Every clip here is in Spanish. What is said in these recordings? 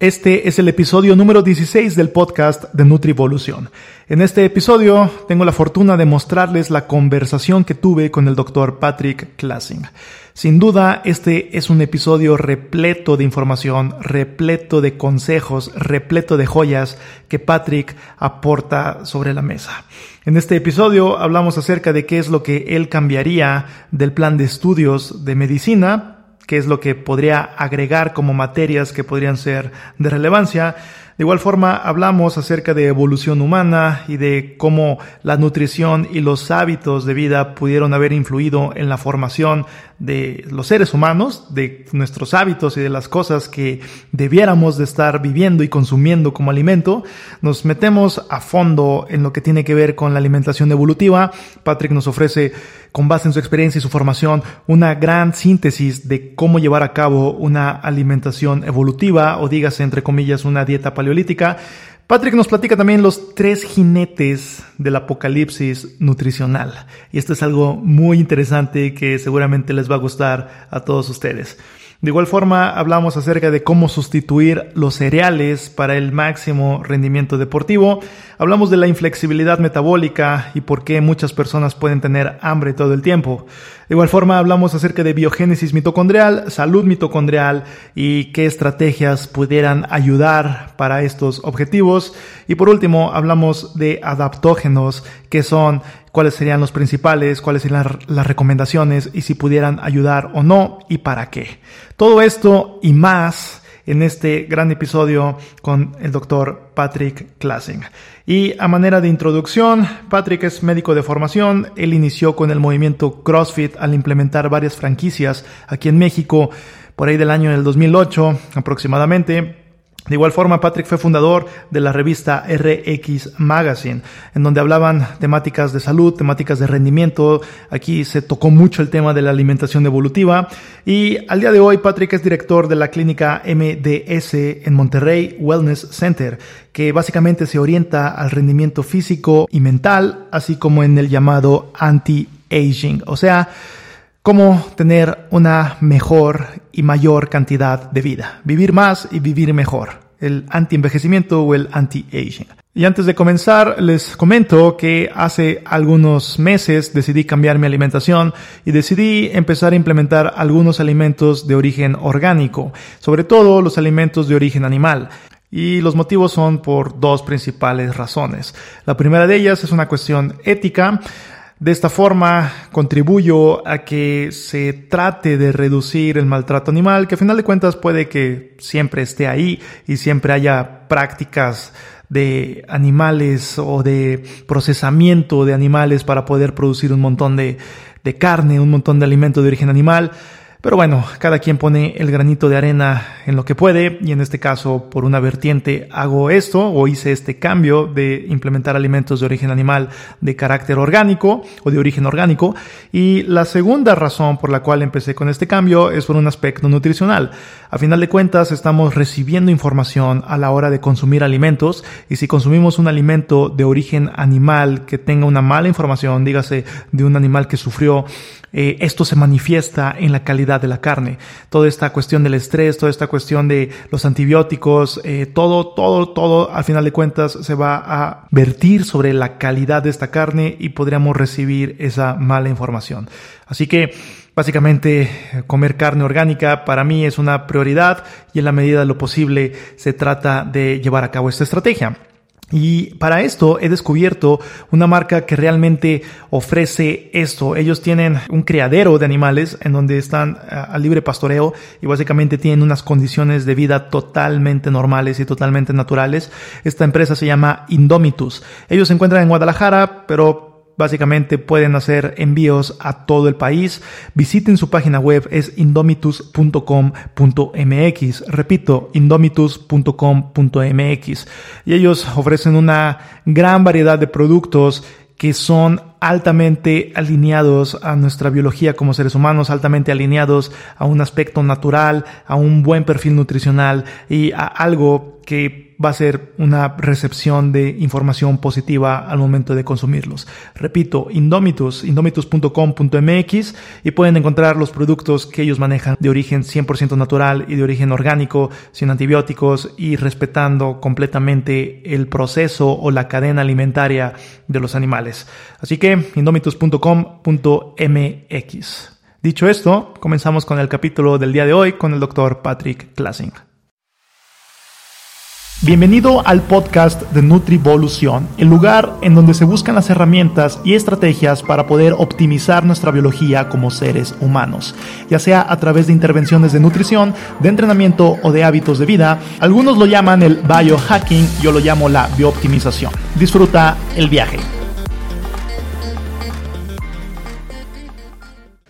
Este es el episodio número 16 del podcast de Nutrivolución. En este episodio tengo la fortuna de mostrarles la conversación que tuve con el doctor Patrick Klassing. Sin duda, este es un episodio repleto de información, repleto de consejos, repleto de joyas que Patrick aporta sobre la mesa. En este episodio hablamos acerca de qué es lo que él cambiaría del plan de estudios de medicina qué es lo que podría agregar como materias que podrían ser de relevancia. De igual forma, hablamos acerca de evolución humana y de cómo la nutrición y los hábitos de vida pudieron haber influido en la formación de los seres humanos, de nuestros hábitos y de las cosas que debiéramos de estar viviendo y consumiendo como alimento. Nos metemos a fondo en lo que tiene que ver con la alimentación evolutiva. Patrick nos ofrece, con base en su experiencia y su formación, una gran síntesis de cómo llevar a cabo una alimentación evolutiva o dígase entre comillas una dieta paleolítica Patrick nos platica también los tres jinetes del apocalipsis nutricional. Y esto es algo muy interesante que seguramente les va a gustar a todos ustedes. De igual forma, hablamos acerca de cómo sustituir los cereales para el máximo rendimiento deportivo. Hablamos de la inflexibilidad metabólica y por qué muchas personas pueden tener hambre todo el tiempo. De igual forma, hablamos acerca de biogénesis mitocondrial, salud mitocondrial y qué estrategias pudieran ayudar para estos objetivos. Y por último, hablamos de adaptógenos, que son cuáles serían los principales, cuáles serían las recomendaciones y si pudieran ayudar o no y para qué. Todo esto y más en este gran episodio con el doctor Patrick Klassing. Y a manera de introducción, Patrick es médico de formación, él inició con el movimiento CrossFit al implementar varias franquicias aquí en México por ahí del año del 2008 aproximadamente. De igual forma, Patrick fue fundador de la revista RX Magazine, en donde hablaban temáticas de salud, temáticas de rendimiento. Aquí se tocó mucho el tema de la alimentación evolutiva. Y al día de hoy, Patrick es director de la clínica MDS en Monterrey Wellness Center, que básicamente se orienta al rendimiento físico y mental, así como en el llamado anti-aging. O sea, cómo tener una mejor y mayor cantidad de vida, vivir más y vivir mejor, el anti-envejecimiento o el anti-aging. Y antes de comenzar, les comento que hace algunos meses decidí cambiar mi alimentación y decidí empezar a implementar algunos alimentos de origen orgánico, sobre todo los alimentos de origen animal. Y los motivos son por dos principales razones. La primera de ellas es una cuestión ética. De esta forma contribuyo a que se trate de reducir el maltrato animal, que a final de cuentas puede que siempre esté ahí y siempre haya prácticas de animales o de procesamiento de animales para poder producir un montón de, de carne, un montón de alimento de origen animal. Pero bueno, cada quien pone el granito de arena en lo que puede y en este caso por una vertiente hago esto o hice este cambio de implementar alimentos de origen animal de carácter orgánico o de origen orgánico y la segunda razón por la cual empecé con este cambio es por un aspecto nutricional. A final de cuentas estamos recibiendo información a la hora de consumir alimentos y si consumimos un alimento de origen animal que tenga una mala información, dígase de un animal que sufrió eh, esto se manifiesta en la calidad de la carne. Toda esta cuestión del estrés, toda esta cuestión de los antibióticos, eh, todo, todo, todo, al final de cuentas, se va a vertir sobre la calidad de esta carne y podríamos recibir esa mala información. Así que, Básicamente, comer carne orgánica para mí es una prioridad y en la medida de lo posible se trata de llevar a cabo esta estrategia. Y para esto he descubierto una marca que realmente ofrece esto. Ellos tienen un criadero de animales en donde están a libre pastoreo y básicamente tienen unas condiciones de vida totalmente normales y totalmente naturales. Esta empresa se llama Indomitus. Ellos se encuentran en Guadalajara, pero Básicamente pueden hacer envíos a todo el país. Visiten su página web, es indomitus.com.mx. Repito, indomitus.com.mx. Y ellos ofrecen una gran variedad de productos que son altamente alineados a nuestra biología como seres humanos, altamente alineados a un aspecto natural, a un buen perfil nutricional y a algo que va a ser una recepción de información positiva al momento de consumirlos. Repito, Indomitus, indomitus.com.mx y pueden encontrar los productos que ellos manejan de origen 100% natural y de origen orgánico, sin antibióticos y respetando completamente el proceso o la cadena alimentaria de los animales. Así que indomitus.com.mx. Dicho esto, comenzamos con el capítulo del día de hoy con el doctor Patrick Klassing. Bienvenido al podcast de Nutrivolución, el lugar en donde se buscan las herramientas y estrategias para poder optimizar nuestra biología como seres humanos, ya sea a través de intervenciones de nutrición, de entrenamiento o de hábitos de vida. Algunos lo llaman el biohacking, yo lo llamo la biooptimización. Disfruta el viaje.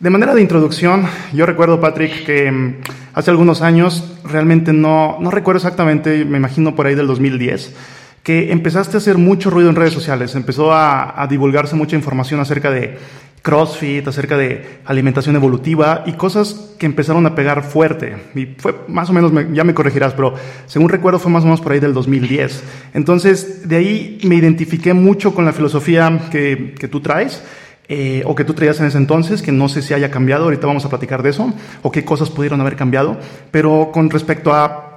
De manera de introducción, yo recuerdo, Patrick, que mm, hace algunos años, realmente no, no recuerdo exactamente, me imagino por ahí del 2010, que empezaste a hacer mucho ruido en redes sociales, empezó a, divulgarse mucha información acerca de CrossFit, acerca de alimentación evolutiva y cosas que empezaron a pegar fuerte. Y fue más o menos, ya me corregirás, pero según recuerdo fue más o menos por ahí del 2010. Entonces, de ahí me identifiqué mucho con la filosofía que, que tú traes eh, o que tú traías en ese entonces, que no sé si haya cambiado, ahorita vamos a platicar de eso, o qué cosas pudieron haber cambiado, pero con respecto a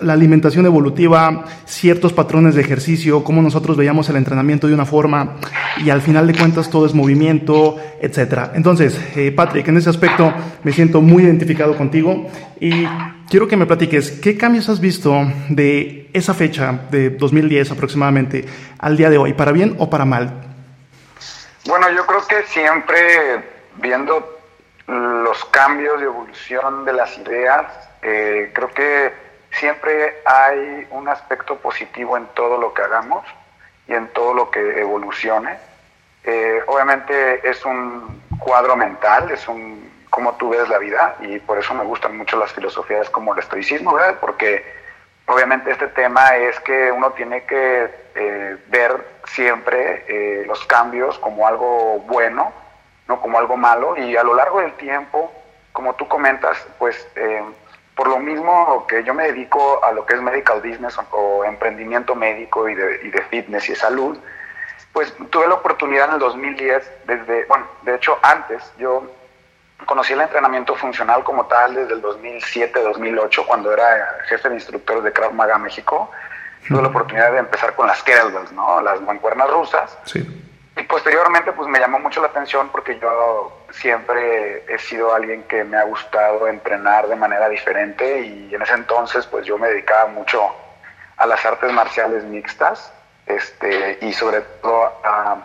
la alimentación evolutiva, ciertos patrones de ejercicio, cómo nosotros veíamos el entrenamiento de una forma y al final de cuentas todo es movimiento, etc. Entonces, eh, Patrick, en ese aspecto me siento muy identificado contigo y quiero que me platiques qué cambios has visto de esa fecha de 2010 aproximadamente al día de hoy, para bien o para mal. Bueno, yo creo que siempre viendo los cambios y evolución de las ideas, eh, creo que siempre hay un aspecto positivo en todo lo que hagamos y en todo lo que evolucione. Eh, obviamente es un cuadro mental, es un cómo tú ves la vida y por eso me gustan mucho las filosofías como el estoicismo, ¿verdad? Porque obviamente este tema es que uno tiene que eh, ver siempre eh, los cambios como algo bueno, no como algo malo, y a lo largo del tiempo, como tú comentas, pues eh, por lo mismo que yo me dedico a lo que es medical business o, emprendimiento médico y de, y de, fitness y salud, pues tuve la oportunidad en el 2010, desde, bueno, de hecho antes, yo conocí el entrenamiento funcional como tal desde el 2007-2008, cuando era jefe de instructores de Krav Maga México, tuve la oportunidad de empezar con las kettlebells, ¿no? Las mancuernas rusas. Sí. Y posteriormente, pues me llamó mucho la atención porque yo siempre he sido alguien que me ha gustado entrenar de manera diferente y en ese entonces, pues yo me dedicaba mucho a las artes marciales mixtas, este, y sobre todo a,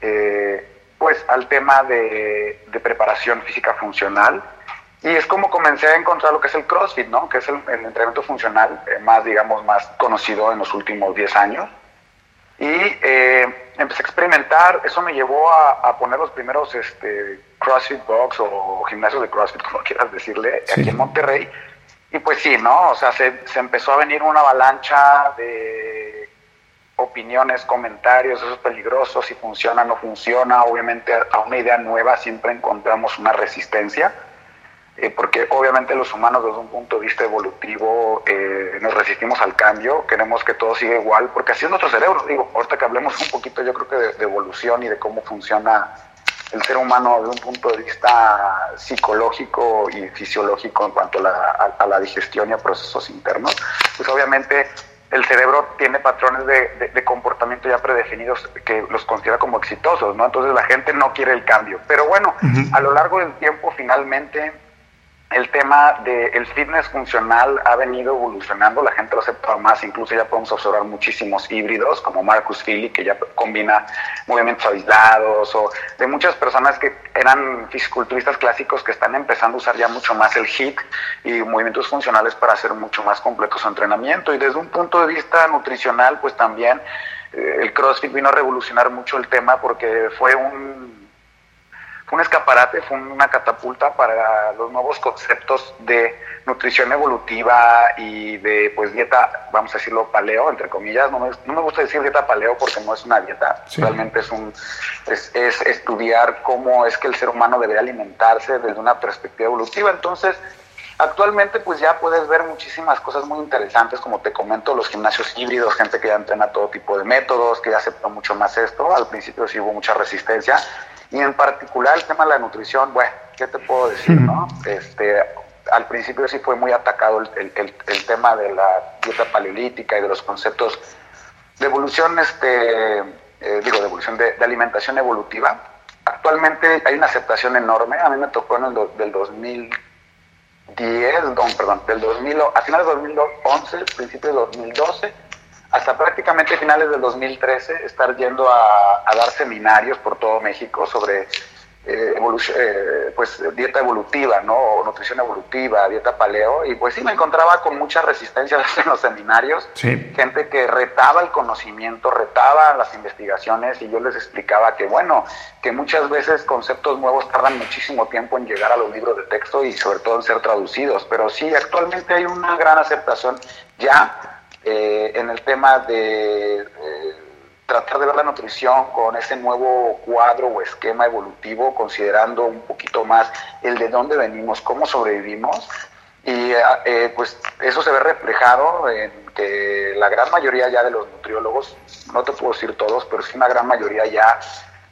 eh, pues al tema de, de preparación física funcional y es como comencé a encontrar lo que es el CrossFit, ¿no? Que es el, entrenamiento funcional eh, más, digamos, más conocido en los últimos 10 años. Y eh, empecé a experimentar, eso me llevó a, poner los primeros este, CrossFit Box o gimnasios de CrossFit, como quieras decirle, aquí en Monterrey. Y pues sí, ¿no? O sea, se, se empezó a venir una avalancha de opiniones, comentarios, eso es peligroso, si funciona, no funciona. Obviamente a una idea nueva siempre encontramos una resistencia. Eh, porque obviamente los humanos desde un punto de vista evolutivo eh, nos resistimos al cambio, queremos que todo siga igual, porque así es nuestro cerebro. Digo, ahorita que hablemos un poquito yo creo que de, evolución y de cómo funciona el ser humano desde un punto de vista psicológico y fisiológico en cuanto a la, a, la digestión y a procesos internos, pues obviamente el cerebro tiene patrones de, de, comportamiento ya predefinidos que los considera como exitosos, ¿no? Entonces la gente no quiere el cambio. Pero bueno, a lo largo del tiempo finalmente el tema del fitness funcional ha venido evolucionando, la gente lo acepta más, incluso ya podemos observar muchísimos híbridos como Marcus Philly, que ya combina movimientos aislados, o de muchas personas que eran fisiculturistas clásicos que están empezando a usar ya mucho más el HIIT y movimientos funcionales para hacer mucho más completo su entrenamiento. Y desde un punto de vista nutricional, pues también eh, el CrossFit vino a revolucionar mucho el tema porque fue un fue un escaparate, fue una catapulta para los nuevos conceptos de nutrición evolutiva y de pues dieta, vamos a decirlo, paleo, entre comillas. No me, no me gusta decir dieta paleo porque no es una dieta, realmente es, un, es, es, estudiar cómo es que el ser humano debe alimentarse desde una perspectiva evolutiva. Entonces, Actualmente pues ya puedes ver muchísimas cosas muy interesantes, como te comento, los gimnasios híbridos, gente que ya entrena todo tipo de métodos, que ya aceptó mucho más esto, al principio sí hubo mucha resistencia, y en particular el tema de la nutrición, bueno, ¿qué te puedo decir, no? Este, al principio sí fue muy atacado el, el, tema de la dieta paleolítica y de los conceptos de evolución, este, eh, digo, de evolución de, alimentación evolutiva. Actualmente hay una aceptación enorme, a mí me tocó en el del 2000 10, perdón, del 2000, a finales de 2011, principios de 2012, hasta prácticamente finales del 2013, estar yendo a dar seminarios por todo México sobre eh, eh, pues dieta evolutiva, ¿no? nutrición evolutiva, dieta paleo, y pues sí me encontraba con mucha resistencia en los seminarios, gente que retaba el conocimiento, retaba las investigaciones, y yo les explicaba que bueno, que muchas veces conceptos nuevos tardan muchísimo tiempo en llegar a los libros de texto y sobre todo en ser traducidos, pero sí, actualmente hay una gran aceptación ya eh, en el tema de tratar de ver la nutrición con ese nuevo cuadro o esquema evolutivo, considerando un poquito más el de dónde venimos, cómo sobrevivimos. Y eh, eh, pues eso se ve reflejado en que la gran mayoría ya de los nutriólogos, no te puedo decir todos, pero sí una gran mayoría ya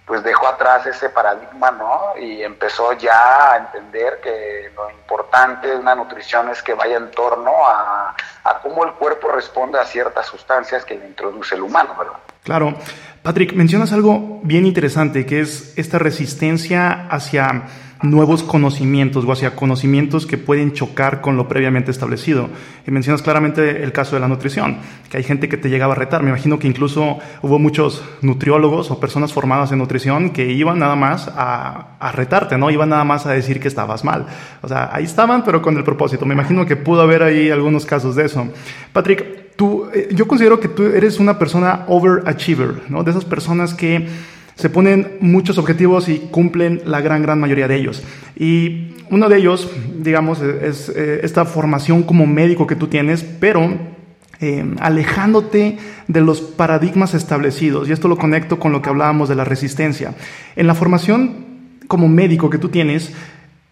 pues dejó atrás ese paradigma, ¿no? Y empezó ya a entender que lo importante de una nutrición es que vaya en torno a, a cómo el cuerpo responde a ciertas sustancias que le introduce el humano, ¿verdad? Claro. Patrick, mencionas algo bien interesante, que es esta resistencia hacia nuevos conocimientos o hacia conocimientos que pueden chocar con lo previamente establecido. Y mencionas claramente el caso de la nutrición, que hay gente que te llegaba a retar. Me imagino que incluso hubo muchos nutriólogos o personas formadas en nutrición que iban nada más a, a retarte, ¿no? Iban nada más a decir que estabas mal. O sea, ahí estaban, pero con el propósito. Me imagino que pudo haber ahí algunos casos de eso. Patrick, tú, eh, yo considero que tú eres una persona overachiever, ¿no? De esas personas que se ponen muchos objetivos y cumplen la gran, gran mayoría de ellos. Y uno de ellos, digamos, es eh, esta formación como médico que tú tienes, pero eh, alejándote de los paradigmas establecidos. Y esto lo conecto con lo que hablábamos de la resistencia. En la formación como médico que tú tienes,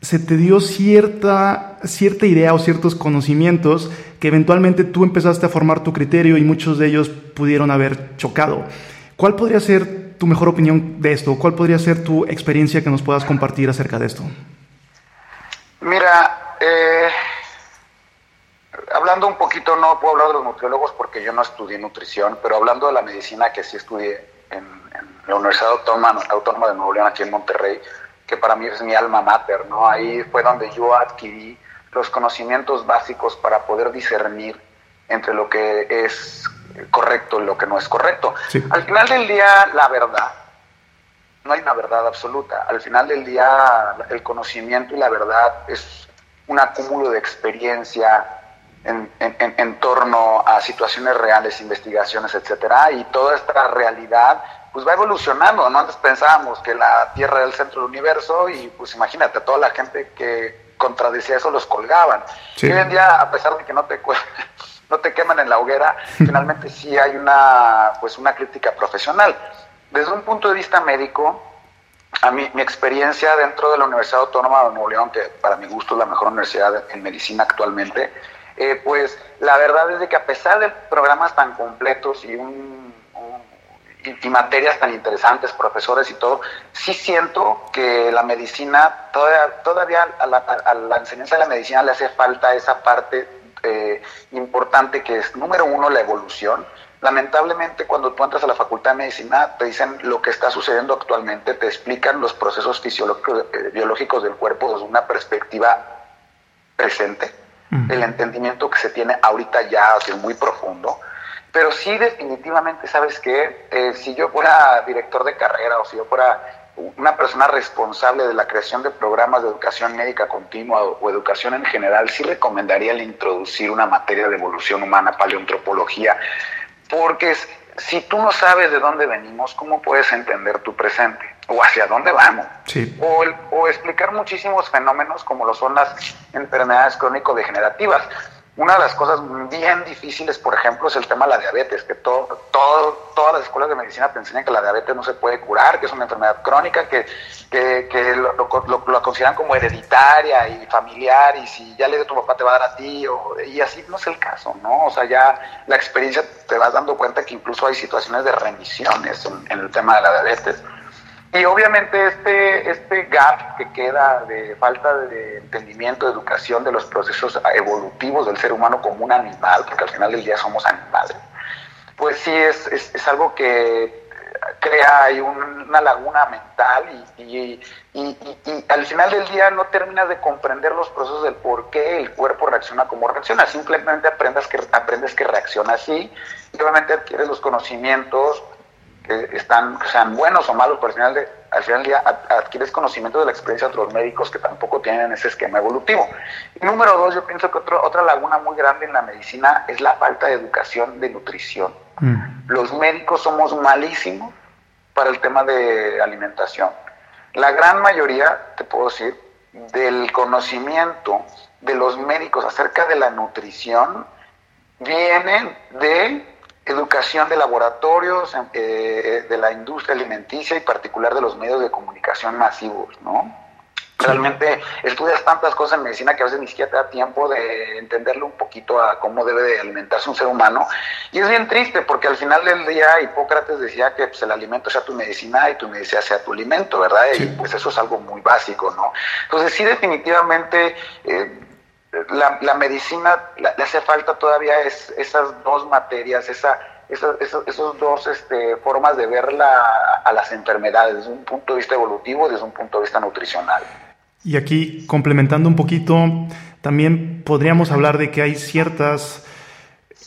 se te dio cierta, cierta idea o ciertos conocimientos que eventualmente tú empezaste a formar tu criterio y muchos de ellos pudieron haber chocado. ¿Cuál podría ser tu mejor opinión de esto? ¿Cuál podría ser tu experiencia que nos puedas compartir acerca de esto? Mira, eh, hablando un poquito, no puedo hablar de los nutriólogos porque yo no estudié nutrición, pero hablando de la medicina que sí estudié en, la Universidad Autónoma, Autónoma de Nuevo León, aquí en Monterrey, que para mí es mi alma mater, ¿no? Ahí fue donde yo adquirí los conocimientos básicos para poder discernir entre lo que es correcto y lo que no es correcto. Al final del día, la verdad, no hay una verdad absoluta. Al final del día, el conocimiento y la verdad es un acúmulo de experiencia en, en, en torno a situaciones reales, investigaciones, etcétera, y toda esta realidad pues va evolucionando, ¿no? Antes pensábamos que la Tierra era el centro del universo y pues imagínate, toda la gente que contradecía eso los colgaban. hoy en día, a pesar de que no te, no te queman en la hoguera, finalmente sí hay una, pues una crítica profesional. Desde un punto de vista médico, a mí, mi experiencia dentro de la Universidad Autónoma de Nuevo León, que para mi gusto es la mejor universidad en medicina actualmente, eh, pues la verdad es de que a pesar de programas tan completos y un y, materias tan interesantes, profesores y todo, sí siento que la medicina, todavía, todavía a, la, enseñanza de la medicina le hace falta esa parte eh, importante que es, número uno, la evolución. Lamentablemente, cuando tú entras a la facultad de medicina, te dicen lo que está sucediendo actualmente, te explican los procesos fisiológicos, eh, biológicos del cuerpo desde una perspectiva presente, el entendimiento que se tiene ahorita ya es muy profundo pero sí, definitivamente, ¿sabes qué? Eh, si yo fuera director de carrera o si yo fuera una persona responsable de la creación de programas de educación médica continua o, educación en general, sí recomendaría el introducir una materia de evolución humana, paleoantropología, porque si tú no sabes de dónde venimos, ¿cómo puedes entender tu presente? ¿O hacia dónde vamos? O, o explicar muchísimos fenómenos como lo son las enfermedades crónico-degenerativas Una de las cosas bien difíciles, por ejemplo, es el tema de la diabetes, que todo, todo, todas las escuelas de medicina te enseñan que la diabetes no se puede curar, que es una enfermedad crónica, que, que, que lo, lo, consideran como hereditaria y familiar, y si ya le dio tu papá te va a dar a ti, o, y así no es el caso, ¿no? O sea, ya la experiencia te vas dando cuenta que incluso hay situaciones de remisiones en el tema de la diabetes. Y obviamente este, este gap que queda de falta de entendimiento, de educación de los procesos evolutivos del ser humano como un animal, porque al final del día somos animales, pues sí es, es, algo que crea una laguna mental y, y, y, al final del día no terminas de comprender los procesos del por qué el cuerpo reacciona como reacciona, simplemente aprendes que, aprendes que reacciona así y obviamente adquieres los conocimientos que están, sean buenos o malos, pero al final, de, al final del día adquieres conocimiento de la experiencia de otros médicos que tampoco tienen ese esquema evolutivo. Y número dos, yo pienso que otra laguna muy grande en la medicina es la falta de educación de nutrición. Mm. Los médicos somos malísimos para el tema de alimentación. La gran mayoría, te puedo decir, del conocimiento de los médicos acerca de la nutrición vienen de educación de laboratorios, eh, de la industria alimenticia y particular de los medios de comunicación masivos, ¿no? Realmente estudias tantas cosas en medicina que a veces ni siquiera te da tiempo de entenderle un poquito a cómo debe de alimentarse un ser humano. Y es bien triste porque al final del día Hipócrates decía que pues, el alimento sea tu medicina y tu medicina sea tu alimento, ¿verdad? Y pues eso es algo muy básico, ¿no? Entonces sí definitivamente... Eh, la, medicina le hace falta todavía es, esas dos materias, esa, esas, esos, dos este, formas de ver a las enfermedades desde un punto de vista evolutivo, desde un punto de vista nutricional. Y aquí, complementando un poquito, también podríamos hablar de que hay ciertas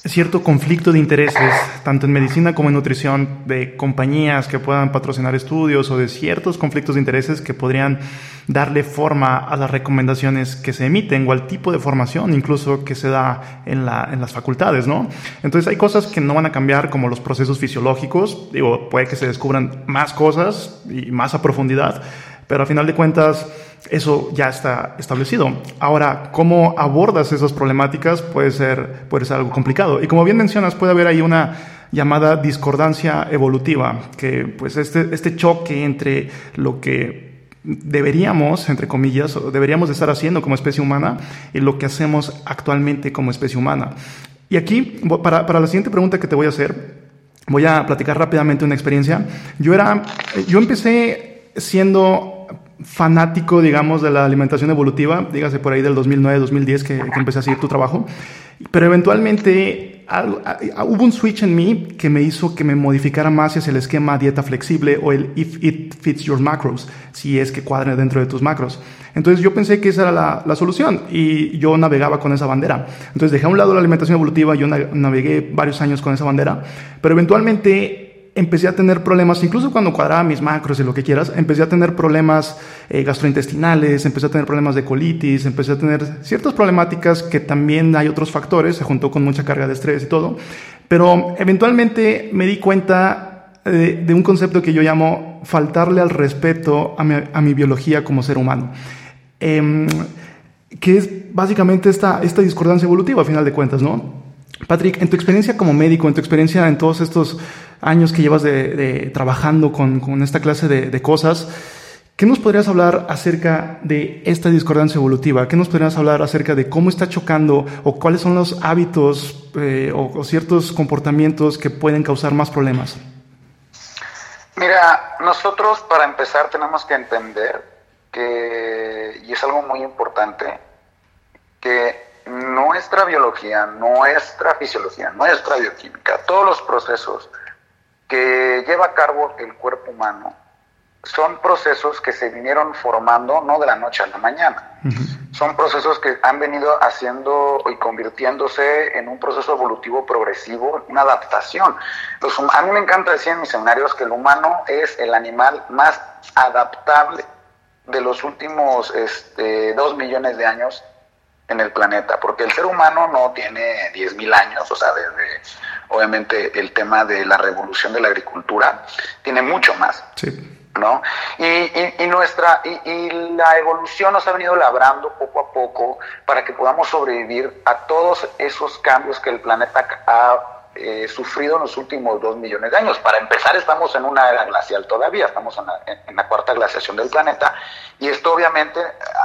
cierto conflicto de intereses, tanto en medicina como en nutrición, de compañías que puedan patrocinar estudios o de ciertos conflictos de intereses que podrían darle forma a las recomendaciones que se emiten o al tipo de formación incluso que se da en, la, en las facultades, ¿no? Entonces hay cosas que no van a cambiar como los procesos fisiológicos, digo, puede que se descubran más cosas y más a profundidad, pero a final de cuentas eso ya está establecido. Ahora, ¿cómo abordas esas problemáticas? Puede ser, puede ser algo complicado. Y como bien mencionas, puede haber ahí una llamada discordancia evolutiva, que pues este, este choque entre lo que deberíamos, entre comillas, deberíamos de estar haciendo como especie humana y lo que hacemos actualmente como especie humana. Y aquí, para, para la siguiente pregunta que te voy a hacer, voy a platicar rápidamente una experiencia. Yo era, yo empecé siendo fanático, digamos, de la alimentación evolutiva, dígase por ahí del 2009-2010 que, que, empecé a seguir tu trabajo, pero eventualmente hubo un switch en mí que me hizo que me modificara más hacia el esquema dieta flexible o el if it fits your macros, si es que cuadre dentro de tus macros. Entonces yo pensé que esa era la, la solución y yo navegaba con esa bandera. Entonces dejé a un lado la alimentación evolutiva, yo navegué varios años con esa bandera, pero eventualmente empecé a tener problemas, incluso cuando cuadraba mis macros y lo que quieras, empecé a tener problemas eh, gastrointestinales, empecé a tener problemas de colitis, empecé a tener ciertas problemáticas que también hay otros factores, se juntó con mucha carga de estrés y todo, pero eventualmente me di cuenta de, un concepto que yo llamo faltarle al respeto a mi, biología como ser humano. Em, que es básicamente esta, esta discordancia evolutiva, a final de cuentas, ¿no? Patrick, en tu experiencia como médico, en tu experiencia en todos estos años que llevas de, trabajando con, esta clase de, cosas, ¿qué nos podrías hablar acerca de esta discordancia evolutiva? ¿Qué nos podrías hablar acerca de cómo está chocando o cuáles son los hábitos eh, o, ciertos comportamientos que pueden causar más problemas? Mira, nosotros para empezar tenemos que entender que, y es algo muy importante, que nuestra biología, nuestra fisiología, nuestra bioquímica, todos los procesos que lleva a cabo el cuerpo humano son procesos que se vinieron formando no de la noche a la mañana. Son procesos que han venido haciendo y convirtiéndose en un proceso evolutivo progresivo, una adaptación. a mí me encanta decir en mis seminarios que el humano es el animal más adaptable de los últimos este, dos millones de años en el planeta, porque el ser humano no tiene 10.000 años, o sea, desde obviamente el tema de la revolución de la agricultura tiene mucho más. Sí. ¿no? Y, y, nuestra, y, la evolución nos ha venido labrando poco a poco para que podamos sobrevivir a todos esos cambios que el planeta ha eh, sufrido en los últimos dos millones de años. Para empezar, estamos en una era glacial todavía, estamos en la, en la cuarta glaciación del planeta, y esto obviamente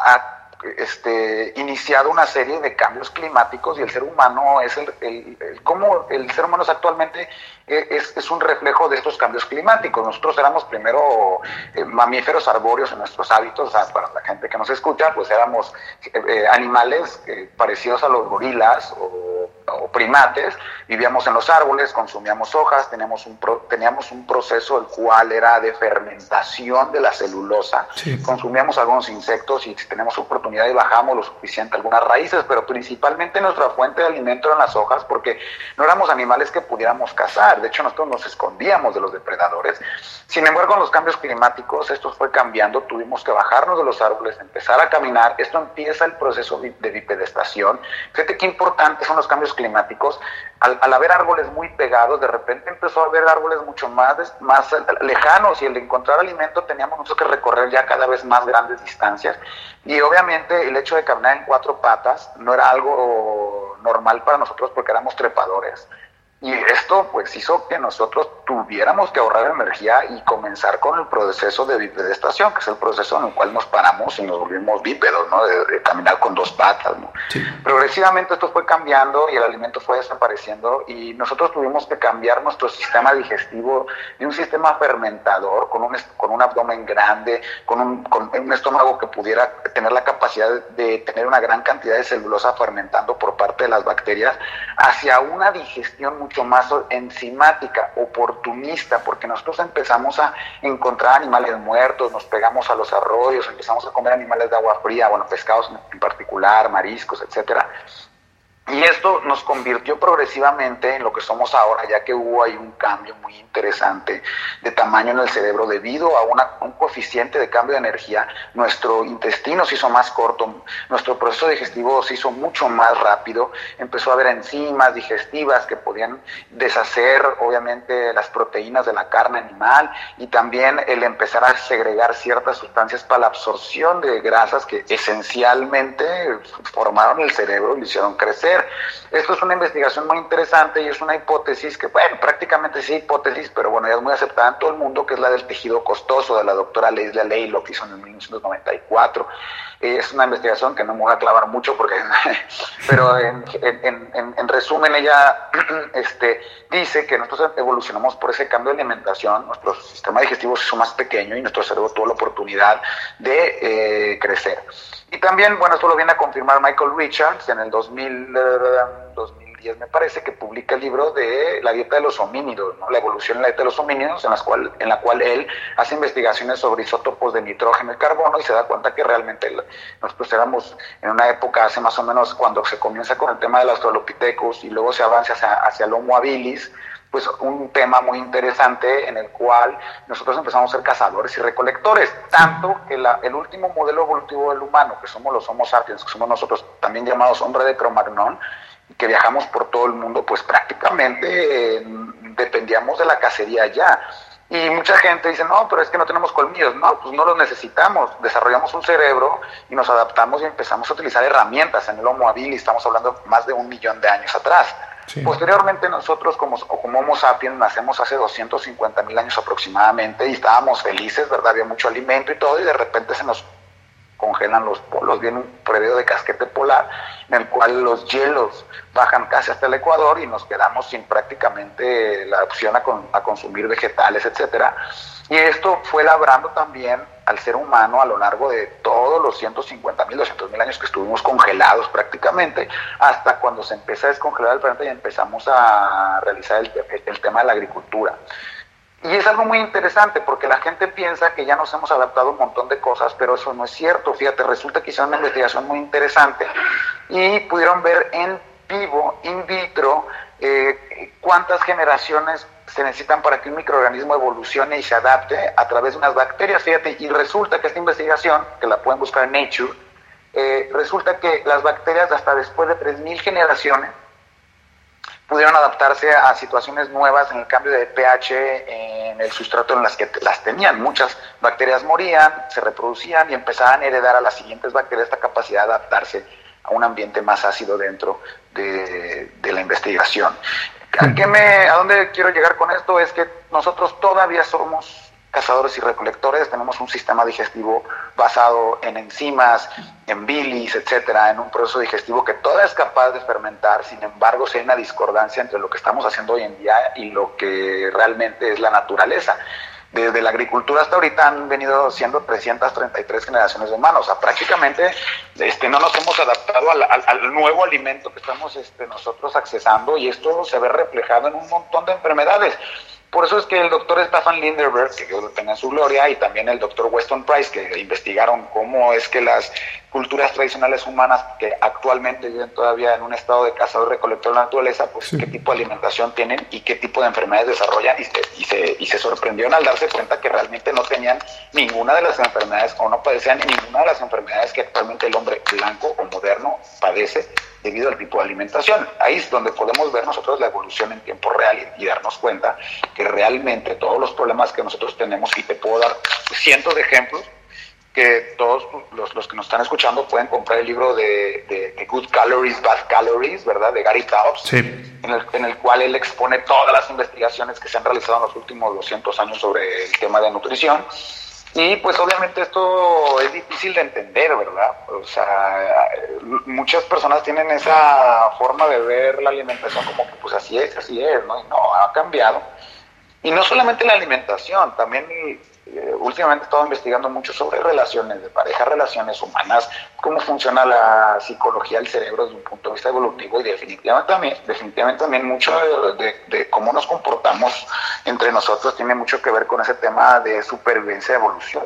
ha este, iniciado una serie de cambios climáticos y el ser humano es el, el, como el ser humano es actualmente eh, es, es, un reflejo de estos cambios climáticos. Nosotros éramos primero eh, mamíferos arbóreos en nuestros hábitos, para la gente que nos escucha, pues éramos eh, animales parecidos a los gorilas o o primates, vivíamos en los árboles, consumíamos hojas, teníamos un, teníamos un proceso el cual era de fermentación de la celulosa, consumíamos algunos insectos y si tenemos oportunidad y bajamos lo suficiente algunas raíces, pero principalmente nuestra fuente de alimento eran las hojas porque no éramos animales que pudiéramos cazar, de hecho nosotros nos escondíamos de los depredadores. Sin embargo, en los cambios climáticos esto fue cambiando, tuvimos que bajarnos de los árboles, empezar a caminar, esto empieza el proceso de bipedestación. Fíjate qué importantes son los cambios climáticos, al, haber árboles muy pegados, de repente empezó a haber árboles mucho más, más lejanos y el encontrar alimento teníamos nosotros que recorrer ya cada vez más grandes distancias. Y obviamente el hecho de caminar en cuatro patas no era algo normal para nosotros porque éramos trepadores. Y esto pues hizo que nosotros tuviéramos que ahorrar energía y comenzar con el proceso de bipedestación, que es el proceso en el cual nos paramos y nos volvimos bípedos, ¿no? De, caminar con dos patas, ¿no? Progresivamente esto fue cambiando y el alimento fue desapareciendo y nosotros tuvimos que cambiar nuestro sistema digestivo de un sistema fermentador con un, con un abdomen grande, con un, con un estómago que pudiera tener la capacidad de tener una gran cantidad de celulosa fermentando por parte de las bacterias, hacia una digestión mucho mucho más enzimática, oportunista, porque nosotros empezamos a encontrar animales muertos, nos pegamos a los arroyos, empezamos a comer animales de agua fría, bueno, pescados en particular, mariscos, etcétera, y esto nos convirtió progresivamente en lo que somos ahora, ya que hubo ahí un cambio muy interesante de tamaño en el cerebro debido a un coeficiente de cambio de energía. Nuestro intestino se hizo más corto, nuestro proceso digestivo se hizo mucho más rápido, empezó a haber enzimas digestivas que podían deshacer obviamente las proteínas de la carne animal y también el empezar a segregar ciertas sustancias para la absorción de grasas que esencialmente formaron el cerebro y lo hicieron crecer. Esto es una investigación muy interesante y es una hipótesis que, bueno, prácticamente sí hipótesis, pero bueno, ya es muy aceptada en todo el mundo, que es la del tejido costoso de la doctora Leslie Ley, lo que hizo en 1994. Es una investigación que no me voy a clavar mucho porque, pero en, resumen ella este, dice que nosotros evolucionamos por ese cambio de alimentación, nuestro sistema digestivo se hizo más pequeño y nuestro cerebro tuvo la oportunidad de eh, crecer. Y también, bueno, esto lo viene a confirmar Michael Richards en el 2000, 2010, me parece, que publica el libro de la dieta de los homínidos, ¿no? la evolución de la dieta de los homínidos, en, las cual, en la cual él hace investigaciones sobre isótopos de nitrógeno y carbono y se da cuenta que realmente nosotros éramos en una época, hace más o menos cuando se comienza con el tema de los australopithecus y luego se avanza hacia, hacia el Homo habilis, pues un tema muy interesante en el cual nosotros empezamos a ser cazadores y recolectores, tanto que el último modelo evolutivo del humano, que somos los Homo sapiens, que somos nosotros también llamados hombre de Cromagnon, que viajamos por todo el mundo, pues prácticamente eh, dependíamos de la cacería ya. Y mucha gente dice, no, pero es que no tenemos colmillos. No, pues no los necesitamos. Desarrollamos un cerebro y nos adaptamos y empezamos a utilizar herramientas en el Homo habilis. Estamos hablando más de un millón de años atrás. Posteriormente nosotros como, como Homo sapiens nacemos hace 250 mil años aproximadamente y estábamos felices, ¿verdad? Había mucho alimento y todo y de repente se nos congelan los polos, viene un periodo de casquete polar en el cual los hielos bajan casi hasta el Ecuador y nos quedamos sin prácticamente la opción a, consumir vegetales, etcétera. Y esto fue labrando también al ser humano a lo largo de todos los 150 mil, 200 mil años que estuvimos congelados prácticamente, hasta cuando se empieza a descongelar el planeta y empezamos a realizar el tema de la agricultura. Y es algo muy interesante porque la gente piensa que ya nos hemos adaptado a un montón de cosas, pero eso no es cierto. Fíjate, resulta que hicieron una investigación muy interesante y pudieron ver en vivo, in vitro, eh, cuántas generaciones se necesitan para que un microorganismo evolucione y se adapte a través de unas bacterias. Fíjate, y resulta que esta investigación, que la pueden buscar en Nature, eh, resulta que las bacterias hasta después de 3.000 generaciones pudieron adaptarse a situaciones nuevas en el cambio de pH en el sustrato en las que las tenían. Muchas bacterias morían, se reproducían y empezaban a heredar a las siguientes bacterias esta capacidad de adaptarse a un ambiente más ácido dentro de, la investigación. ¿A, me, ¿A dónde quiero llegar con esto? Es que nosotros todavía somos cazadores y recolectores, tenemos un sistema digestivo basado en enzimas, en bilis, etcétera, en un proceso digestivo que todavía es capaz de fermentar, sin embargo, si hay una discordancia entre lo que estamos haciendo hoy en día y lo que realmente es la naturaleza. Desde la agricultura hasta ahorita han venido siendo 333 generaciones de humanos. O sea, prácticamente este, no nos hemos adaptado al, nuevo alimento que estamos este, nosotros accesando y esto se ve reflejado en un montón de enfermedades. Por eso es que el doctor Stefan Linderberg, que Dios lo tenga en su gloria, y también el doctor Weston Price, que investigaron cómo es que las culturas tradicionales humanas que actualmente viven todavía en un estado de cazador recolector de la naturaleza, pues qué tipo de alimentación tienen y qué tipo de enfermedades desarrollan y se, y, se, y se sorprendieron al darse cuenta que realmente no tenían ninguna de las enfermedades o no padecían ninguna de las enfermedades que actualmente el hombre blanco o moderno padece debido al tipo de alimentación. Ahí es donde podemos ver nosotros la evolución en tiempo real y, darnos cuenta que realmente todos los problemas que nosotros tenemos, y te puedo dar cientos de ejemplos, que todos los, los que nos están escuchando pueden comprar el libro de, de, Good Calories, Bad Calories, ¿verdad? De Gary Taubes, en, el, en el cual él expone todas las investigaciones que se han realizado en los últimos 200 años sobre el tema de nutrición y pues obviamente esto es difícil de entender, ¿verdad? O sea, muchas personas tienen esa forma de ver la alimentación como que pues así es, así es, ¿no? Y no, ha cambiado. Y no solamente la alimentación, también eh, últimamente he estado investigando mucho sobre relaciones de pareja, relaciones humanas, cómo funciona la psicología del cerebro desde un punto de vista evolutivo y definitivamente también, mucho de, cómo nos comportamos entre nosotros tiene mucho que ver con ese tema de supervivencia y evolución.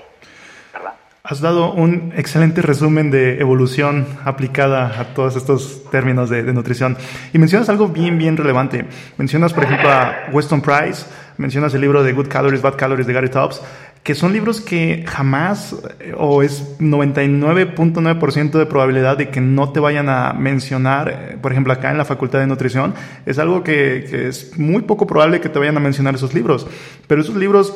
Has dado un excelente resumen de evolución aplicada a todos estos términos de, de, nutrición. Y mencionas algo bien, bien relevante. Mencionas, por ejemplo, a Weston Price, mencionas el libro de Good Calories, Bad Calories de Gary Tops, que son libros que jamás eh, o es 99.9% de probabilidad de que no te vayan a mencionar, eh, por ejemplo acá en la Facultad de Nutrición, es algo que, que es muy poco probable que te vayan a mencionar esos libros, pero esos libros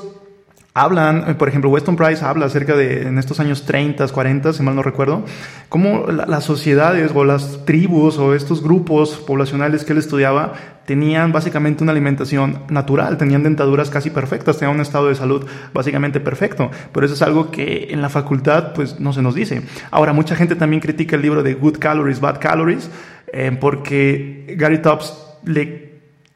hablan, eh, por ejemplo, Weston Price habla acerca de en estos años 30, 40, si mal no recuerdo, cómo las sociedades o las tribus o estos grupos poblacionales que él estudiaba tenían básicamente una alimentación natural, tenían dentaduras casi perfectas, tenían un estado de salud básicamente perfecto, pero eso es algo que en la facultad pues no se nos dice. Ahora, mucha gente también critica el libro de Good Calories, Bad Calories, eh, porque Gary Tops le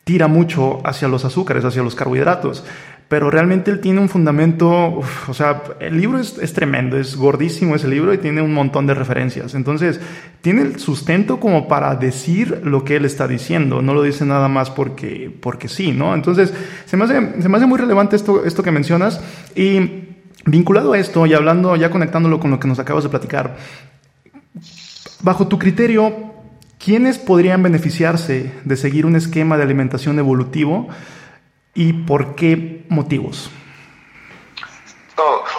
tira mucho hacia los azúcares, hacia los carbohidratos pero realmente él tiene un fundamento, o sea, el libro es, es, tremendo, es gordísimo ese libro y tiene un montón de referencias. Entonces, tiene el sustento como para decir lo que él está diciendo, no lo dice nada más porque, porque sí, ¿no? Entonces, se me hace, se me hace muy relevante esto, esto que mencionas y vinculado a esto y hablando, ya conectándolo con lo que nos acabas de platicar, bajo tu criterio, ¿quiénes podrían beneficiarse de seguir un esquema de alimentación evolutivo? Y por qué motivos? Todos.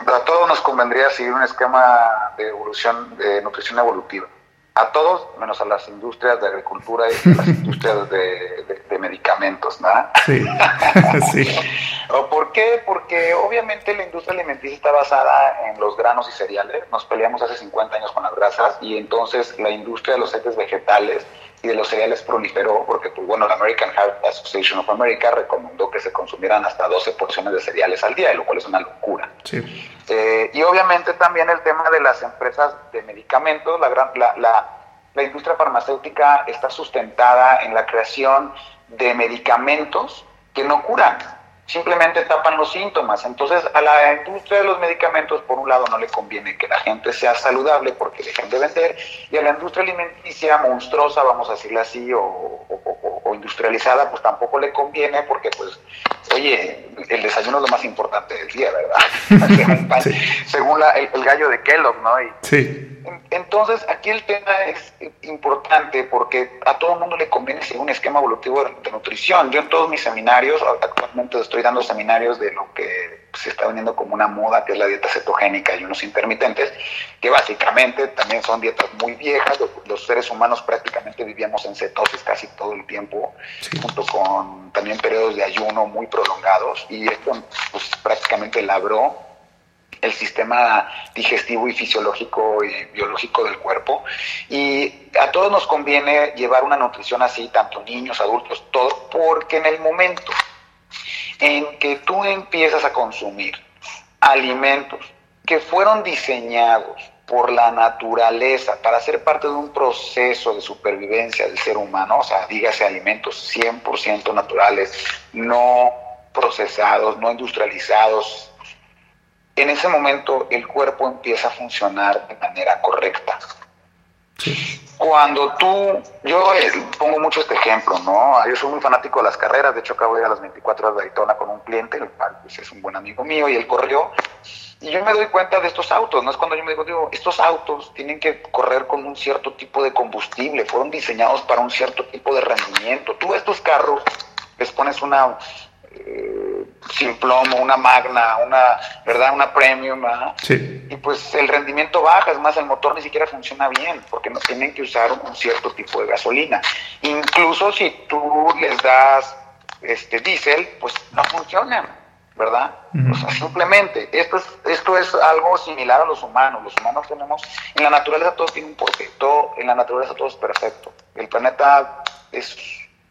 A todos nos convendría seguir un esquema de evolución, de nutrición evolutiva. A todos, menos a las industrias de agricultura y las industrias de, medicamentos, ¿no? Sí, sí. ¿Por qué? Porque obviamente la industria alimenticia está basada en los granos y cereales. Nos peleamos hace 50 años con las grasas y entonces la industria de los aceites vegetales y de los cereales proliferó porque, pues, bueno, la American Heart Association of America recomendó que se consumieran hasta 12 porciones de cereales al día, lo cual es una locura. Eh, y obviamente también el tema de las empresas de medicamentos, la, gran, la, la, la industria farmacéutica está sustentada en la creación de medicamentos que no curan simplemente tapan los síntomas. Entonces, a la industria de los medicamentos, por un lado, no le conviene que la gente sea saludable porque dejen de vender, y a la industria alimenticia monstruosa, vamos a decirle así, o, industrializada, pues tampoco le conviene porque, pues, oye, el desayuno es lo más importante del día, ¿verdad? Según el, gallo de Kellogg, ¿no? sí. Entonces, aquí el tema es importante porque a todo el mundo le conviene seguir un esquema evolutivo de, nutrición. Yo en todos mis seminarios, actualmente estoy dando seminarios de lo que se está vendiendo como una moda, que es la dieta cetogénica y unos intermitentes, que básicamente también son dietas muy viejas. Los, seres humanos prácticamente vivíamos en cetosis casi todo el tiempo, junto con también periodos de ayuno muy prolongados, y esto pues, prácticamente labró el sistema digestivo y fisiológico y biológico del cuerpo. Y a todos nos conviene llevar una nutrición así, tanto niños, adultos, todo, porque en el momento en que tú empiezas a consumir alimentos que fueron diseñados por la naturaleza para ser parte de un proceso de supervivencia del ser humano, o sea, dígase alimentos 100% naturales, no procesados, no industrializados, en ese momento el cuerpo empieza a funcionar de manera correcta. Cuando tú, yo eh, pongo mucho este ejemplo, ¿no? Yo soy muy fanático de las carreras, de hecho acabo de ir a las 24 horas de Daytona con un cliente, el cual pues, es un buen amigo mío y él corrió. Y yo me doy cuenta de estos autos, ¿no? Es cuando yo me digo, digo, estos autos tienen que correr con un cierto tipo de combustible, fueron diseñados para un cierto tipo de rendimiento. Tú estos carros les pones una sin plomo, una magna, una, ¿verdad? Una premium, Y pues el rendimiento baja, es más, el motor ni siquiera funciona bien, porque no tienen que usar un cierto tipo de gasolina. Incluso si tú les das este diésel, pues no funcionan, ¿verdad? O sea, simplemente, esto es, esto es algo similar a los humanos. Los humanos tenemos, en la naturaleza todo tiene un porqué, todo, en la naturaleza todo es perfecto. El planeta es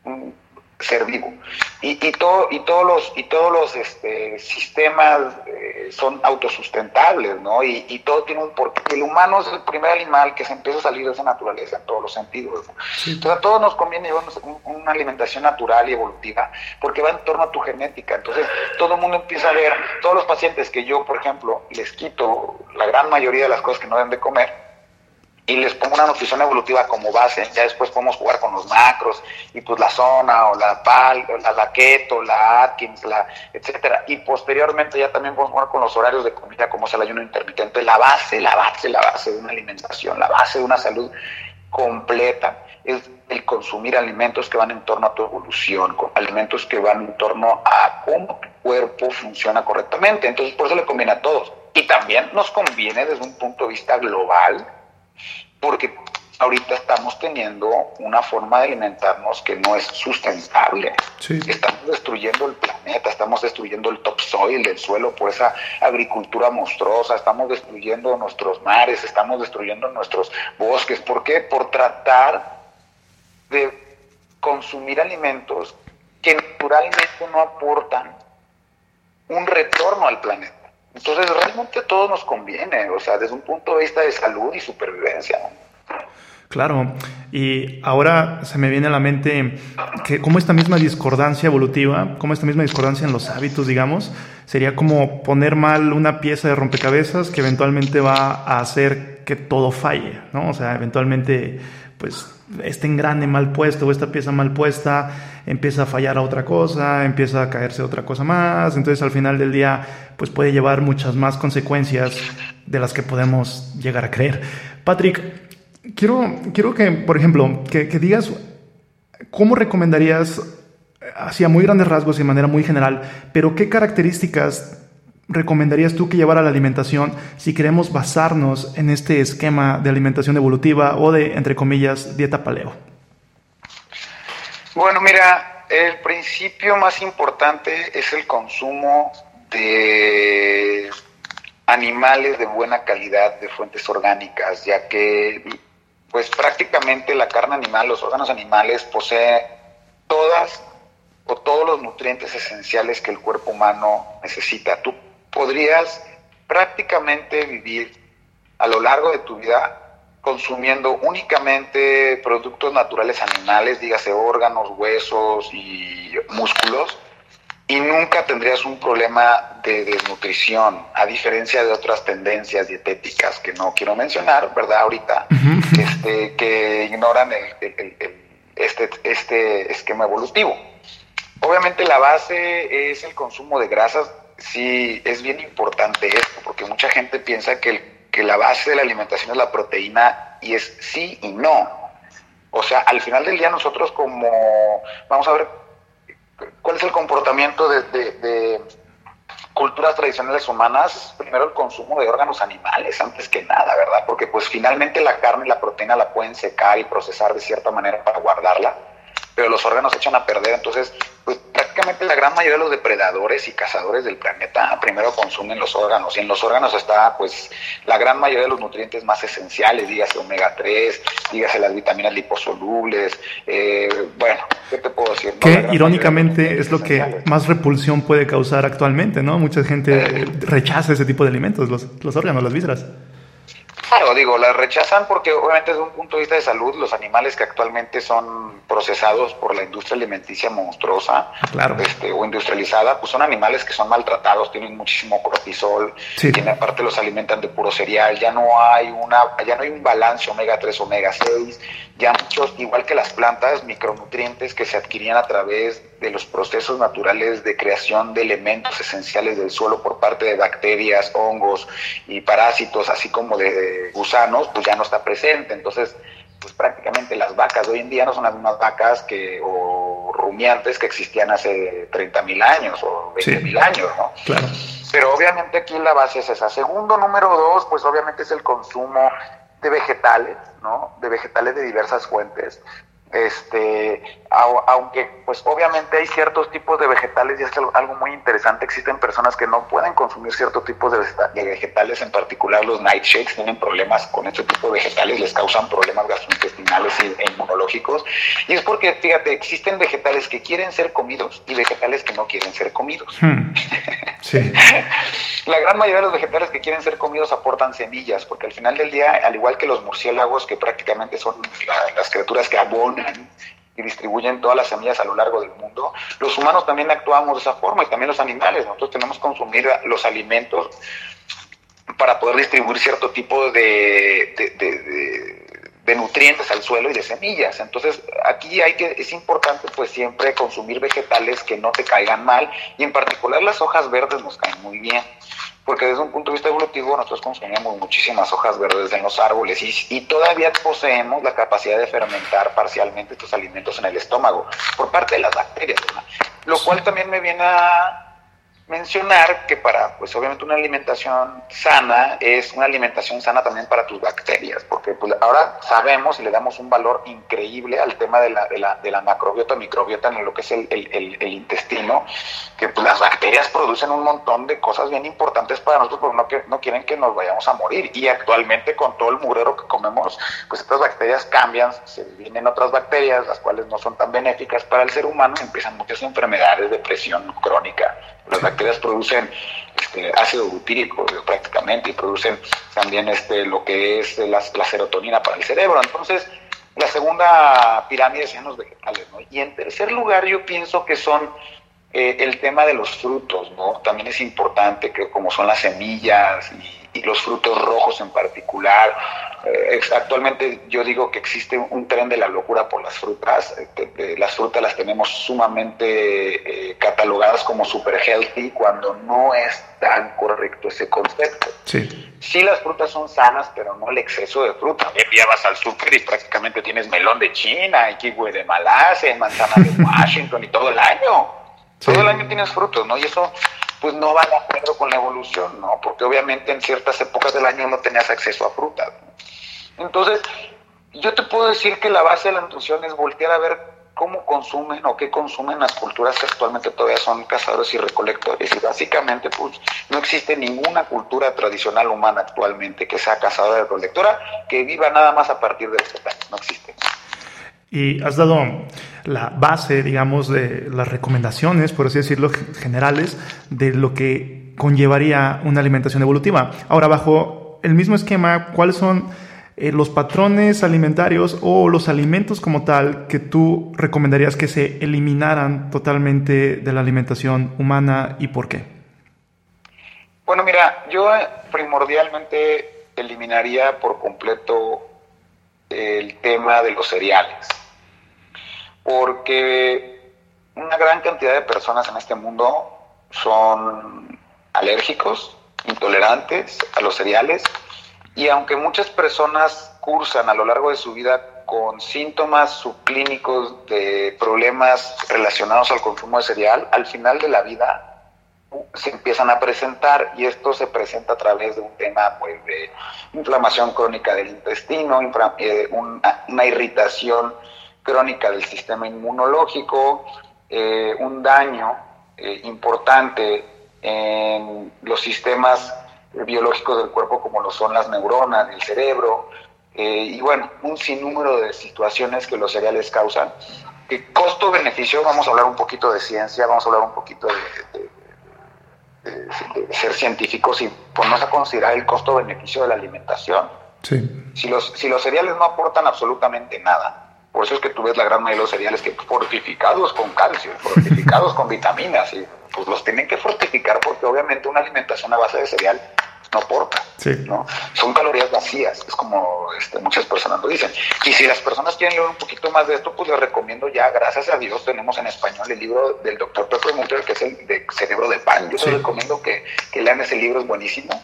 un ser vivo. Y, y, todo, y todos los, y todos los este, sistemas eh, son autosustentables, ¿no? Y, y, todo tiene un porqué. El humano es el primer animal que se empieza a salir de esa naturaleza en todos los sentidos. Entonces a todos nos conviene llevar una alimentación natural y evolutiva porque va en torno a tu genética. Entonces todo el mundo empieza a ver, todos los pacientes que yo, por ejemplo, les quito la gran mayoría de las cosas que no deben de comer, y les pongo una nutrición evolutiva como base, ya después podemos jugar con los macros y pues la zona o la PAL, la, la keto, la Atkins, la etcétera, y posteriormente ya también podemos jugar con los horarios de comida como es el ayuno intermitente, la base, la base, la base de una alimentación, la base de una salud completa es el consumir alimentos que van en torno a tu evolución, alimentos que van en torno a cómo tu cuerpo funciona correctamente. Entonces, por eso le conviene a todos. Y también nos conviene desde un punto de vista global ahorita estamos teniendo una forma de alimentarnos que no es sustentable. Estamos destruyendo el planeta, estamos destruyendo el topsoil, el suelo por esa agricultura monstruosa, estamos destruyendo nuestros mares, estamos destruyendo nuestros bosques. ¿Por qué? Por tratar de consumir alimentos que naturalmente no aportan un retorno al planeta. Entonces realmente a todos nos conviene, o sea, desde un punto de vista de salud y supervivencia. Claro, y ahora se me viene a la mente que como esta misma discordancia evolutiva, como esta misma discordancia en los hábitos, digamos, sería como poner mal una pieza de rompecabezas que eventualmente va a hacer que todo falle, ¿no? O sea, eventualmente, pues, este engrane mal puesto o esta pieza mal puesta empieza a fallar a otra cosa, empieza a caerse otra cosa más, entonces al final del día pues puede llevar muchas más consecuencias de las que podemos llegar a creer. Patrick, quiero, quiero que, por ejemplo, que, digas cómo recomendarías, hacia muy grandes rasgos y de manera muy general, pero qué características recomendarías tú que llevar a la alimentación si queremos basarnos en este esquema de alimentación evolutiva o de, entre comillas, dieta paleo? Bueno, mira, el principio más importante es el consumo de animales de buena calidad, de fuentes orgánicas, ya que pues prácticamente la carne animal, los órganos animales posee todas o todos los nutrientes esenciales que el cuerpo humano necesita. Tú podrías prácticamente vivir a lo largo de tu vida consumiendo únicamente productos naturales animales, dígase órganos, huesos y músculos, y nunca tendrías un problema de desnutrición, a diferencia de otras tendencias dietéticas que no quiero mencionar, ¿verdad? Ahorita, este, que ignoran este, este esquema evolutivo. Obviamente la base es el consumo de grasas sí es bien importante esto, porque mucha gente piensa que el, que la base de la alimentación es la proteína y es sí y no. O sea, al final del día nosotros como, vamos a ver, ¿cuál es el comportamiento de, culturas tradicionales humanas? Primero el consumo de órganos animales, antes que nada, ¿verdad? Porque pues finalmente la carne y la proteína la pueden secar y procesar de cierta manera para guardarla, pero los órganos se echan a perder, entonces pues prácticamente la gran mayoría de los depredadores y cazadores del planeta primero consumen los órganos y en los órganos está pues la gran mayoría de los nutrientes más esenciales, dígase omega 3, dígase las vitaminas liposolubles, eh, bueno, ¿qué te puedo decir? Que irónicamente es lo que más repulsión puede causar actualmente, ¿no? Mucha gente rechaza ese tipo de alimentos, los, los órganos, las vísceras. Claro, digo, las rechazan porque obviamente desde un punto de vista de salud, los animales que actualmente son procesados por la industria alimenticia monstruosa este, o industrializada, pues son animales que son maltratados, tienen muchísimo cortisol, tienen, aparte los alimentan de puro cereal, ya no hay una, ya no hay un balance omega 3, omega 6, ya muchos, igual que las plantas, micronutrientes que se adquirían a través de los procesos naturales de creación de elementos esenciales del suelo por parte de bacterias, hongos y parásitos, así como de, gusanos, pues ya no está presente. Entonces, pues prácticamente las vacas hoy en día no son las mismas vacas que, o rumiantes que existían hace 30 mil años o 20 mil años, ¿no? Claro. Pero obviamente aquí la base es esa. Segundo, número dos, pues obviamente es el consumo de vegetales, ¿no? De vegetales de diversas fuentes. Este, aunque pues obviamente hay ciertos tipos de vegetales y es algo muy interesante, existen personas que no pueden consumir ciertos tipos de vegetales, en particular los nightshakes tienen problemas con este tipo de vegetales, les causan problemas gastrointestinales e inmunológicos y es porque fíjate, existen vegetales que quieren ser comidos y vegetales que no quieren ser comidos. Hmm. Sí. La gran mayoría de los vegetales que quieren ser comidos aportan semillas, porque al final del día, al igual que los murciélagos, que prácticamente son las criaturas que abonan y distribuyen todas las semillas a lo largo del mundo, los humanos también actuamos de esa forma y también los animales. Nosotros tenemos que consumir los alimentos para poder distribuir cierto tipo de, de, nutrientes al suelo y de semillas. Entonces, aquí hay que, es importante pues siempre consumir vegetales que no te caigan mal y en particular las hojas verdes nos caen muy bien porque desde un punto de vista evolutivo nosotros consumíamos muchísimas hojas verdes en los árboles y, todavía poseemos la capacidad de fermentar parcialmente estos alimentos en el estómago por parte de las bacterias, lo cual también me viene a mencionar que para, pues obviamente una alimentación sana es una alimentación sana también para tus bacterias, porque pues, ahora sabemos y le damos un valor increíble al tema de la, de la, de la macrobiota, microbiota en lo que es el, el, el, intestino, que pues, las bacterias producen un montón de cosas bien importantes para nosotros, porque no, que, no quieren que nos vayamos a morir. Y actualmente con todo el murero que comemos, pues estas bacterias cambian, se vienen otras bacterias, las cuales no son tan benéficas para el ser humano, empiezan muchas enfermedades, depresión crónica, las bacterias producen este, ácido butírico prácticamente y producen también este, lo que es la, serotonina para el cerebro. Entonces, la segunda pirámide sean los vegetales. ¿no? Y en tercer lugar, yo pienso que son eh, el tema de los frutos. ¿no? También es importante, que como son las semillas y y los frutos rojos en particular. Eh, actualmente yo digo que existe un tren de la locura por las frutas. Eh, las frutas las tenemos sumamente eh, catalogadas como super healthy cuando no es tan correcto ese concepto. Sí. sí, las frutas son sanas, pero no el exceso de fruta. Día vas al súper y prácticamente tienes melón de China, y kiwi de Malasia, manzana de Washington y todo el año. Todo el año tienes frutos, ¿no? Y eso pues no va de acuerdo con la evolución, ¿no? Porque obviamente en ciertas épocas del año no tenías acceso a frutas. Entonces, yo te puedo decir que la base de la nutrición es voltear a ver cómo consumen o qué consumen las culturas que actualmente todavía son cazadores y recolectores. Y básicamente, pues, no existe ninguna cultura tradicional humana actualmente que sea cazadora y recolectora que viva nada más a partir de este plan. No existe. Y has dado la base, digamos, de las recomendaciones, por así decirlo, generales, de lo que conllevaría una alimentación evolutiva. Ahora, bajo el mismo esquema, ¿cuáles son eh, los patrones alimentarios o los alimentos como tal que tú recomendarías que se eliminaran totalmente de la alimentación humana y por qué? Bueno, mira, yo primordialmente eliminaría por completo el tema de los cereales porque una gran cantidad de personas en este mundo son alérgicos, intolerantes a los cereales Y aunque muchas personas cursan a lo largo de su vida con síntomas subclínicos de problemas relacionados al consumo de cereal, al final de la vida se empiezan a presentar y esto se presenta a través de un tema pues, de inflamación crónica del intestino, eh, una, irritación crónica del sistema inmunológico, eh, un daño eh, importante en los sistemas biológicos del cuerpo como lo son las neuronas, el cerebro, y bueno, un sinnúmero de situaciones que los cereales causan. Que costo-beneficio, vamos a hablar un poquito de ciencia, vamos a hablar un poquito de ser científicos y ponernos a considerar el costo-beneficio de la alimentación. Si, los, si los cereales no aportan absolutamente nada, por eso es que tú ves la gran mayoría de los cereales que fortificados con calcio, fortificados con vitaminas, y pues los tienen que fortificar porque obviamente una alimentación a base de cereal no aporta. ¿no? Son calorías vacías, es como este, muchas personas lo dicen. Y si las personas quieren leer un poquito más de esto, pues les recomiendo ya, gracias a Dios, tenemos en español el libro del doctor Pepe Mutter, que es el de Cerebro de Pan. Yo les recomiendo que, que, lean ese libro, es buenísimo.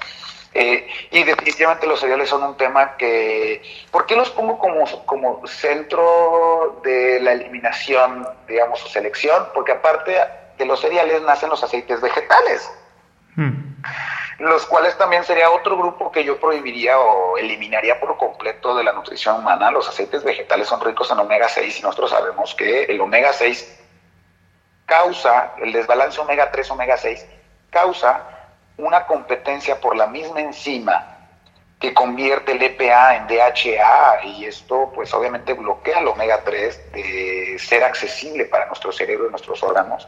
Eh, y definitivamente los cereales son un tema que... ¿Por qué los pongo como, como centro de la eliminación, digamos, o selección? Porque aparte de los cereales nacen los aceites vegetales. Hmm los cuales también sería otro grupo que yo prohibiría o eliminaría por completo de la nutrición humana. Los aceites vegetales son ricos en omega 6 y nosotros sabemos que el omega 6 causa, el desbalance omega 3, omega 6, causa una competencia por la misma enzima que convierte el EPA en DHA y esto pues obviamente bloquea el omega 3 de ser accesible para nuestro cerebro y nuestros órganos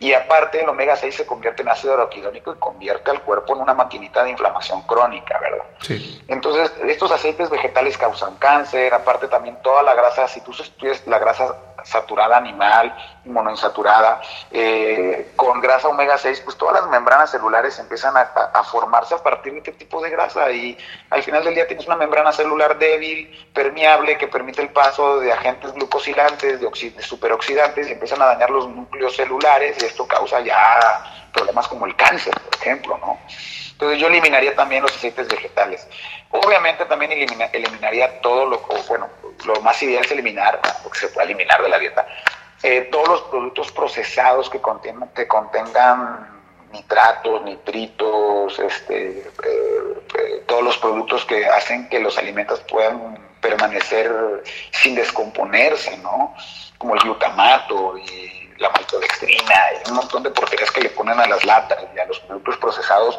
y aparte, el omega 6 se convierte en ácido araquidónico y convierte al cuerpo en una maquinita de inflamación crónica, ¿verdad? Sí. Entonces, estos aceites vegetales causan cáncer, aparte también toda la grasa, si tú estudias la grasa saturada animal, monoinsaturada, eh, con grasa omega 6, pues todas las membranas celulares empiezan a, formarse a partir de este tipo de grasa y al final del día tienes una membrana celular débil, permeable, que permite el paso de agentes glucosilantes, de, superoxidantes y empiezan a dañar los núcleos celulares y esto causa ya problemas como el cáncer, por ejemplo, ¿no? Entonces yo eliminaría también los aceites vegetales. Obviamente también eliminaría todo lo, bueno, lo más ideal es eliminar, porque se puede eliminar de la dieta, eh, todos los productos procesados que, contengan, que contengan nitratos, nitritos, este, eh, eh, todos los productos que hacen que los alimentos puedan permanecer sin descomponerse, ¿no? Como el glutamato y la maltodextrina y un montón de porquerías que le ponen a las latas y a los productos procesados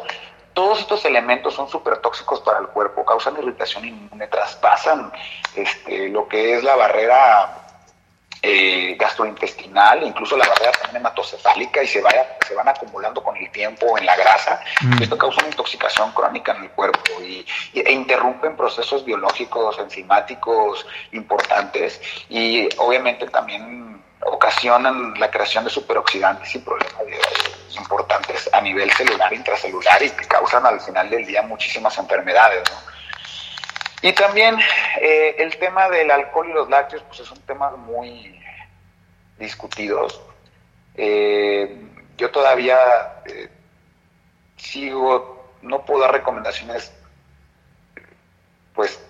todos estos elementos son súper tóxicos para el cuerpo, causan irritación inmune, traspasan este, lo que es la barrera eh, gastrointestinal, incluso la barrera también hematocefálica y se, vaya, se van acumulando con el tiempo en la grasa. Mm. Esto causa una intoxicación crónica en el cuerpo y, e interrumpen procesos biológicos, enzimáticos importantes y obviamente también ocasionan la creación de superoxidantes y problemas importantes a nivel celular, intracelular y que causan al final del día muchísimas enfermedades. Y también eh, el tema del alcohol y los lácteos, pues es un tema muy discutidos. Eh, yo todavía eh, sigo, no puedo dar recomendaciones, pues,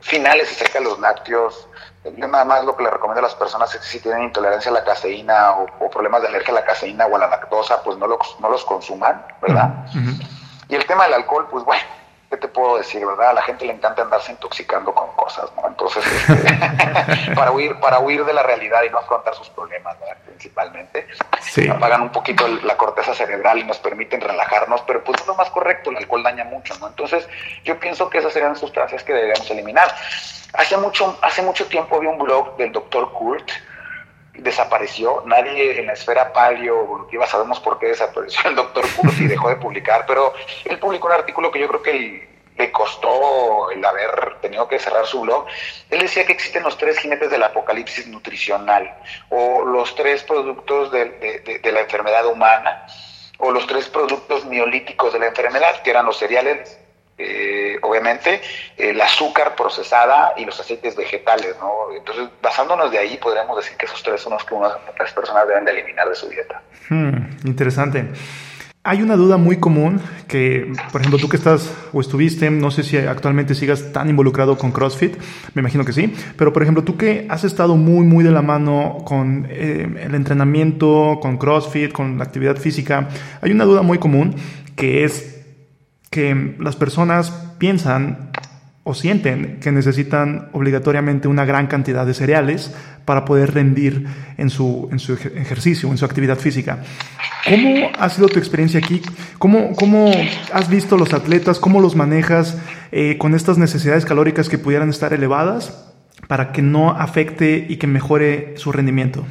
finales acerca de los lácteos, yo nada más lo que le recomiendo a las personas es que si tienen intolerancia a la caseína o, problemas de alergia a la caseína o a la lactosa, pues no los, no los consuman, ¿verdad? Y el tema del alcohol, pues bueno, ¿qué te puedo decir, verdad? A la gente le encanta andarse intoxicando con cosas, ¿no? Entonces, este, para, huir, para huir de la realidad y no afrontar sus problemas, ¿verdad? Principalmente, apagan un poquito la corteza cerebral y nos permiten relajarnos, pero pues es lo más correcto, el alcohol daña mucho, ¿no? Entonces, yo pienso que esas serían sustancias que deberíamos eliminar. Hace mucho, hace mucho tiempo había un blog del doctor Kurt, desapareció, nadie en la esfera paleoevolutiva sabemos por qué desapareció el doctor Kurt y dejó de publicar, pero él publicó un artículo que yo creo que le costó el haber tenido que cerrar su blog. Él decía que existen los tres jinetes del apocalipsis nutricional, o los tres productos de, de la enfermedad humana, o los tres productos miolíticos de la enfermedad, que eran los cereales, eh, obviamente, el azúcar procesada y los aceites vegetales, ¿no? Entonces, basándonos de ahí, podríamos decir que esos tres son los que las personas deben de eliminar de su dieta. Hmm, interesante. Hay una duda muy común que, por ejemplo, tú que estás o estuviste, no sé si actualmente sigas tan involucrado con CrossFit, me imagino que sí, pero por ejemplo, tú que has estado muy, muy de la mano con eh, el entrenamiento, con CrossFit, con la actividad física, hay una duda muy común que es que las personas piensan o sienten que necesitan obligatoriamente una gran cantidad de cereales para poder rendir en su, en su ejercicio, en su actividad física. ¿Cómo ha sido tu experiencia aquí? ¿Cómo, cómo has visto los atletas? ¿Cómo los manejas eh, con estas necesidades calóricas que pudieran estar elevadas para que no afecte y que mejore su rendimiento?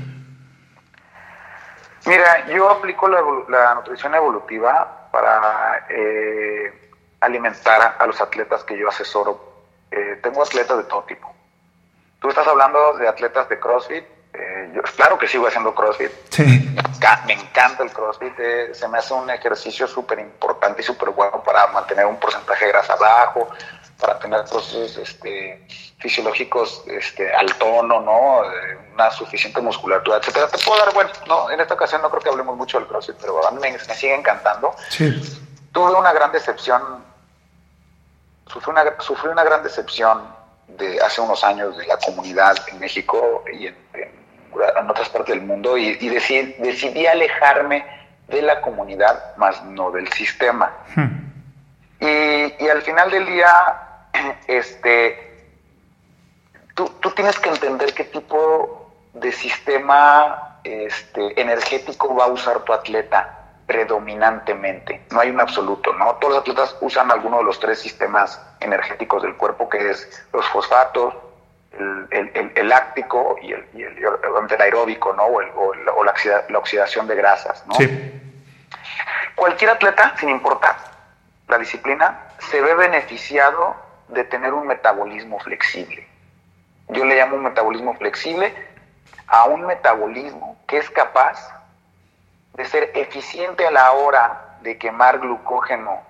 Mira, yo aplico la, nutrición evolutiva para eh, alimentar a los atletas que yo asesoro. Eh, tengo atletas de todo tipo. Tú estás hablando de atletas de CrossFit. Eh, yo, claro que sigo haciendo CrossFit. Sí. Me, encanta el CrossFit. Eh, se me hace un ejercicio súper importante y súper bueno para mantener un porcentaje de grasa bajo, para tener procesos este, fisiológicos este, al tono, ¿no? una suficiente musculatura, etcétera. Te puedo dar, bueno, no, en esta ocasión no creo que hablemos mucho del CrossFit, pero a mí me, me sigue encantando. Sí. Tuve una gran decepción sufrí una, una gran decepción de hace unos años de la comunidad en México y en, otras partes del mundo y, decidí, decidí, alejarme de la comunidad, más no del sistema. Hmm. Y, al final del día, este, tú, tú, tienes que entender qué tipo de sistema este, energético va a usar tu atleta predominantemente, no hay un absoluto, ¿no? Todos los atletas usan alguno de los tres sistemas energéticos del cuerpo, que es los fosfatos, el, láctico y el, el, aeróbico, ¿no? O, la, oxidación de grasas, ¿no? Sí. Cualquier atleta, sin importar la disciplina, se ve beneficiado de tener un metabolismo flexible. Yo le llamo un metabolismo flexible a un metabolismo que es capaz de ser eficiente a la hora de quemar glucógeno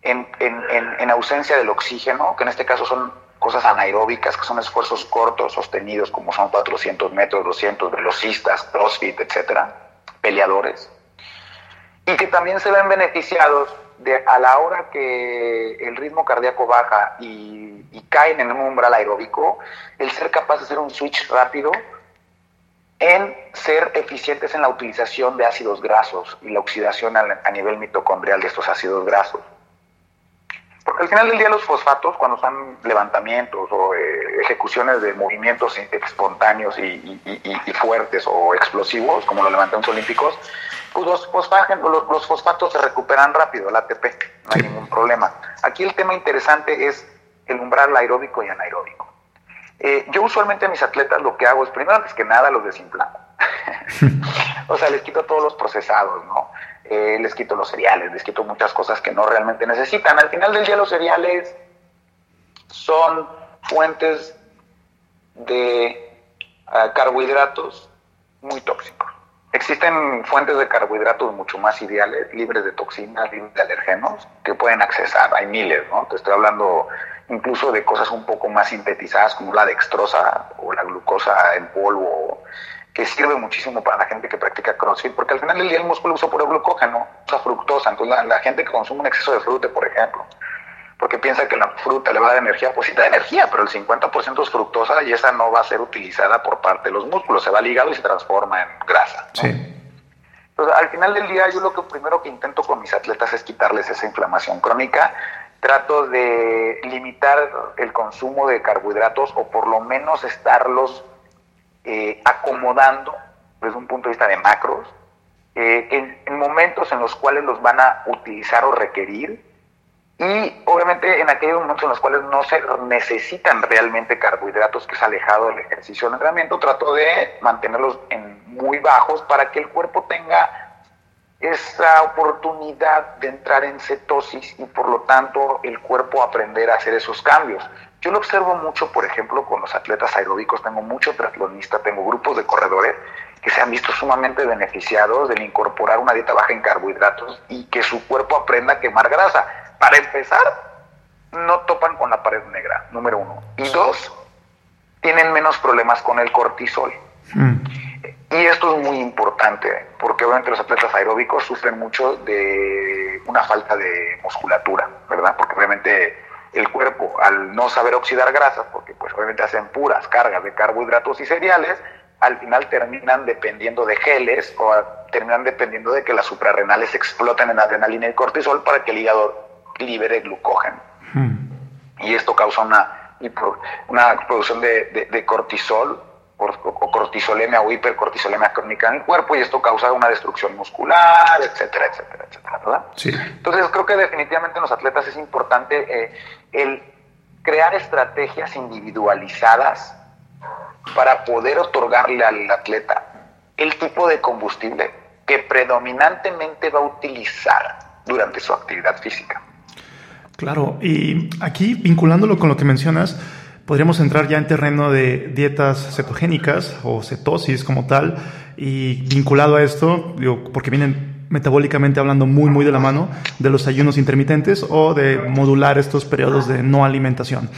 en, en, ausencia del oxígeno, que en este caso son cosas anaeróbicas, que son esfuerzos cortos, sostenidos, como son 400 metros, 200, velocistas, crossfit, etcétera, peleadores, y que también se ven beneficiados de a la hora que el ritmo cardíaco baja y, y caen en un umbral aeróbico, el ser capaz de hacer un switch rápido en ser eficientes en la utilización de ácidos grasos y la oxidación a, nivel mitocondrial de estos ácidos grasos. Al final del día los fosfatos, cuando son levantamientos o eh, ejecuciones de movimientos espontáneos y, fuertes o explosivos, como los levantamientos olímpicos, pues los, los, fosfatos se recuperan rápido, el ATP, no hay ningún problema. Aquí el tema interesante es el umbral aeróbico y anaeróbico. Eh, yo usualmente a mis atletas lo que hago es, primero, antes que nada, los desinflamo. o sea, les quito todos los procesados, ¿no? Les quito los cereales, les quito muchas cosas que no realmente necesitan. Al final del día los cereales son fuentes de ah, carbohidratos muy tóxicos. Existen fuentes de carbohidratos mucho más ideales, libres de toxinas, libres de alergenos, que pueden accesar. Hay miles, ¿no? Te estoy hablando incluso de cosas un poco más sintetizadas como la dextrosa o la glucosa en polvo, que sirve muchísimo para la gente que practica CrossFit, porque al final del día el músculo usa puro glucógeno, usa fructosa, entonces la, gente que consume un exceso de fruta, por ejemplo, porque piensa que la fruta le va a dar energía, pues sí da energía, pero el 50% es fructosa y esa no va a ser utilizada por parte de los músculos, se va ligado y se transforma en grasa. Sí. Entonces, al final del día, yo lo que primero que intento con mis atletas es quitarles esa inflamación crónica trato de limitar el consumo de carbohidratos o por lo menos estarlos eh, acomodando desde un punto de vista de macros eh, en, en, momentos en los cuales los van a utilizar o requerir y obviamente en aquellos momentos en los cuales no se necesitan realmente carbohidratos que es alejado del ejercicio del entrenamiento trato de mantenerlos en muy bajos para que el cuerpo tenga esa oportunidad de entrar en cetosis y por lo tanto el cuerpo aprender a hacer esos cambios. Yo lo observo mucho, por ejemplo, con los atletas aeróbicos, tengo mucho triatlonista, tengo grupos de corredores que se han visto sumamente beneficiados del incorporar una dieta baja en carbohidratos y que su cuerpo aprenda a quemar grasa. Para empezar, no topan con la pared negra, número uno. Y dos, tienen menos problemas con el cortisol. Mm. Y esto es muy importante, porque obviamente los atletas aeróbicos sufren mucho de una falta de musculatura, ¿verdad? Porque obviamente el cuerpo, al no saber oxidar grasas, porque pues obviamente hacen puras cargas de carbohidratos y cereales, al final terminan dependiendo de geles o terminan dependiendo de que las suprarrenales exploten en adrenalina y cortisol para que el hígado libere glucógeno. Hmm. Y esto causa una, una producción de, de cortisol o cortisolemia o hipercortisolemia crónica en el cuerpo y esto causa una destrucción muscular, etcétera, etcétera, etcétera, ¿verdad? Sí. Entonces creo que definitivamente en los atletas es importante eh, el crear estrategias individualizadas para poder otorgarle al atleta el tipo de combustible que predominantemente va a utilizar durante su actividad física. Claro, y aquí vinculándolo con lo que mencionas, podríamos entrar ya en terreno de dietas cetogénicas o cetosis como tal y vinculado a esto, digo, porque vienen metabólicamente hablando muy muy de la mano de los ayunos intermitentes o de modular estos periodos de no alimentación.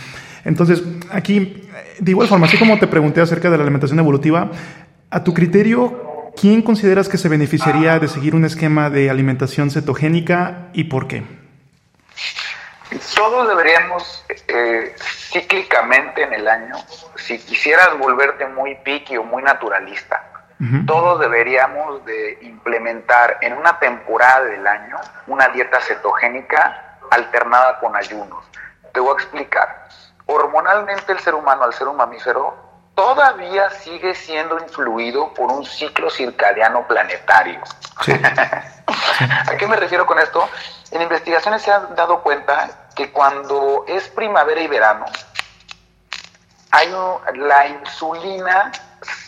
Entonces, aquí, de igual forma, así como te pregunté acerca de la alimentación evolutiva, a tu criterio, ¿quién consideras que se beneficiaría de seguir un esquema de alimentación cetogénica y por qué? Todos deberíamos eh, cíclicamente en el año, si quisieras volverte muy piqui o muy naturalista, todos deberíamos de implementar en una temporada del año una dieta cetogénica alternada con ayunos. Te voy a explicar. Hormonalmente el ser humano, al ser un mamífero, todavía sigue siendo influido por un ciclo circadiano planetario. ¿A qué me refiero con esto? En investigaciones se han dado cuenta que cuando es primavera y verano, hay la insulina,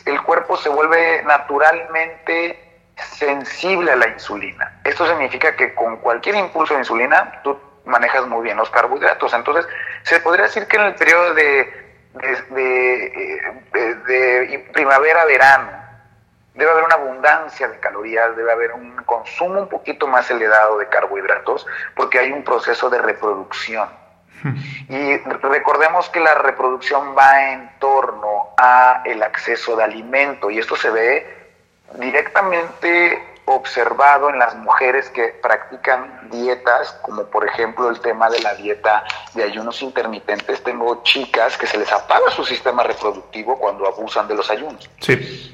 el cuerpo se vuelve naturalmente sensible a la insulina. Esto significa que con cualquier impulso de insulina tú manejas muy bien los carbohidratos. Entonces, se podría decir que en el periodo de, de, de primavera-verano, debe haber una abundancia de calorías, debe haber un consumo un poquito más elevado de carbohidratos, porque hay un proceso de reproducción. Hmm. Y recordemos que la reproducción va en torno a el acceso de alimento y esto se ve directamente observado en las mujeres que practican dietas, como por ejemplo el tema de la dieta de ayunos intermitentes. Tengo chicas que se les apaga su sistema reproductivo cuando abusan de los ayunos. Sí.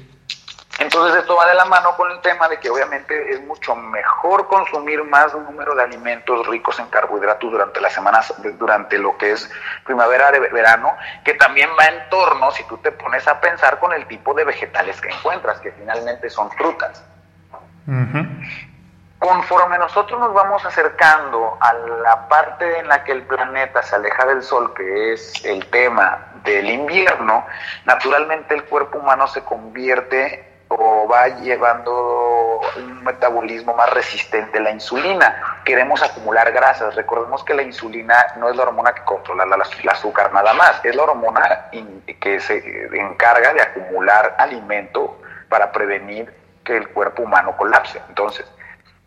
Entonces esto va de la mano con el tema de que obviamente es mucho mejor consumir más número de alimentos ricos en carbohidratos durante las semanas, durante lo que es primavera, verano, que también va en torno, si tú te pones a pensar, con el tipo de vegetales que encuentras, que finalmente son frutas. Conforme nosotros nos vamos acercando a la parte en la que el planeta se aleja del Sol, que es el tema del invierno, naturalmente el cuerpo humano se convierte va llevando un metabolismo más resistente a la insulina. Queremos acumular grasas. Recordemos que la insulina no es la hormona que controla el azúcar nada más, es la hormona que se encarga de acumular alimento para prevenir que el cuerpo humano colapse. Entonces,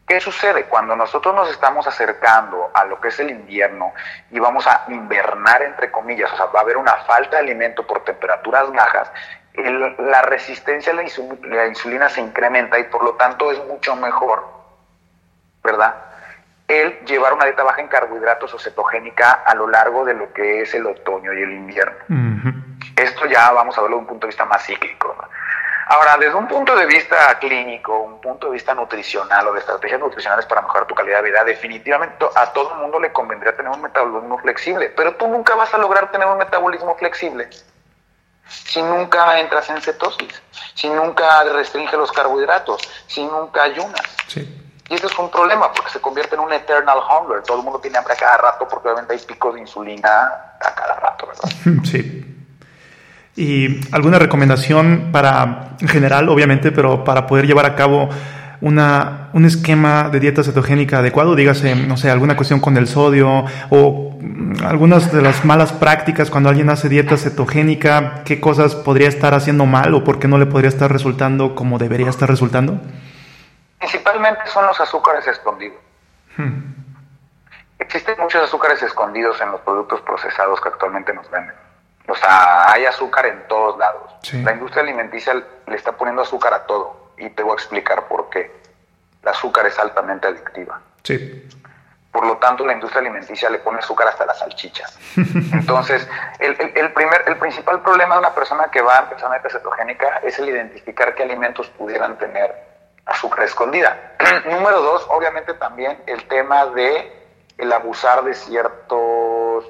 ¿Qué sucede? Cuando nosotros nos estamos acercando a lo que es el invierno y vamos a invernar, entre comillas, o sea, va a haber una falta de alimento por temperaturas bajas, la resistencia a la insulina, se incrementa y por lo tanto es mucho mejor, ¿verdad? El llevar una dieta baja en carbohidratos o cetogénica a lo largo de lo que es el otoño y el invierno. Esto ya vamos a verlo desde un punto de vista más cíclico. Ahora, desde un punto de vista clínico, un punto de vista nutricional o de estrategias nutricionales para mejorar tu calidad de vida, definitivamente a todo el mundo le convendría tener un metabolismo flexible, pero tú nunca vas a lograr tener un metabolismo flexible si nunca entras en cetosis, si nunca restringes los carbohidratos, si nunca ayunas. Y eso es un problema porque se convierte en un eternal hunger. Todo el mundo tiene hambre a cada rato porque obviamente hay picos de insulina a cada rato, ¿verdad? Sí. ¿Y alguna recomendación para, en general, obviamente, pero para poder llevar a cabo una, un esquema de dieta cetogénica adecuado? Dígase, no sé, alguna cuestión con el sodio o algunas de las malas prácticas cuando alguien hace dieta cetogénica, qué cosas podría estar haciendo mal o por qué no le podría estar resultando como debería estar resultando? Principalmente son los azúcares escondidos. Hmm. Existen muchos azúcares escondidos en los productos procesados que actualmente nos venden. O sea, hay azúcar en todos lados. La industria alimenticia le está poniendo azúcar a todo y te voy a explicar por qué. El azúcar es altamente adictiva. Sí. Por lo tanto, la industria alimenticia le pone azúcar hasta las salchichas. Entonces, el, el, primer, el principal problema de una persona que va a empezar una dieta cetogénica es el identificar qué alimentos pudieran tener azúcar escondida. Número dos, obviamente también el tema de el abusar de ciertos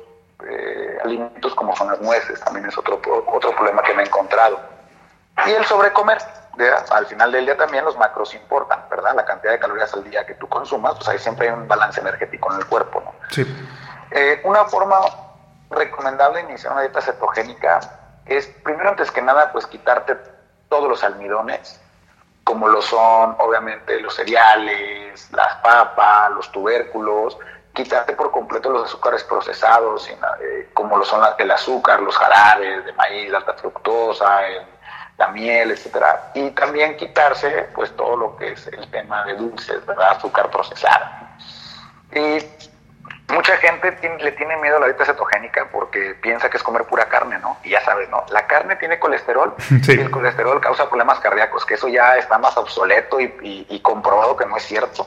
eh, alimentos como son las nueces, también es otro, otro problema que me he encontrado. Y el sobrecomer, al final del día también los macros importan, ¿verdad? La cantidad de calorías al día que tú consumas, pues ahí siempre hay un balance energético en el cuerpo, ¿no? Sí. Eh, una forma recomendable de iniciar una dieta cetogénica es, primero antes que nada, pues quitarte todos los almidones, como lo son obviamente los cereales, las papas, los tubérculos, quitarte por completo los azúcares procesados, eh, como lo son el azúcar, los jarabes de maíz, alta fructosa, la miel, etcétera, y también quitarse pues todo lo que es el tema de dulces, ¿verdad? azúcar procesada. Y mucha gente le tiene miedo a la dieta cetogénica porque piensa que es comer pura carne, ¿no? Y ya sabes, ¿no? La carne tiene colesterol y el colesterol causa problemas cardíacos, que eso ya está más obsoleto y comprobado que no es cierto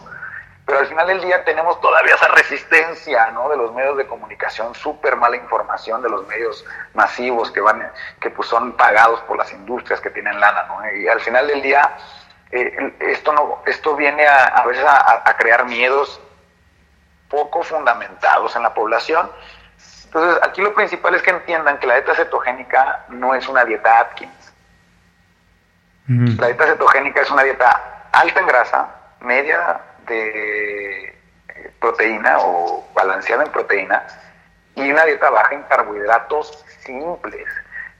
pero al final del día tenemos todavía esa resistencia ¿no? de los medios de comunicación, súper mala información de los medios masivos que van, que pues son pagados por las industrias que tienen lana, ¿no? Y al final del día eh, esto no, esto viene a, a veces a, crear miedos poco fundamentados en la población. Entonces, aquí lo principal es que entiendan que la dieta cetogénica no es una dieta Atkins. La dieta cetogénica es una dieta alta en grasa, media de eh, proteína o balanceada en proteína y una dieta baja en carbohidratos simples.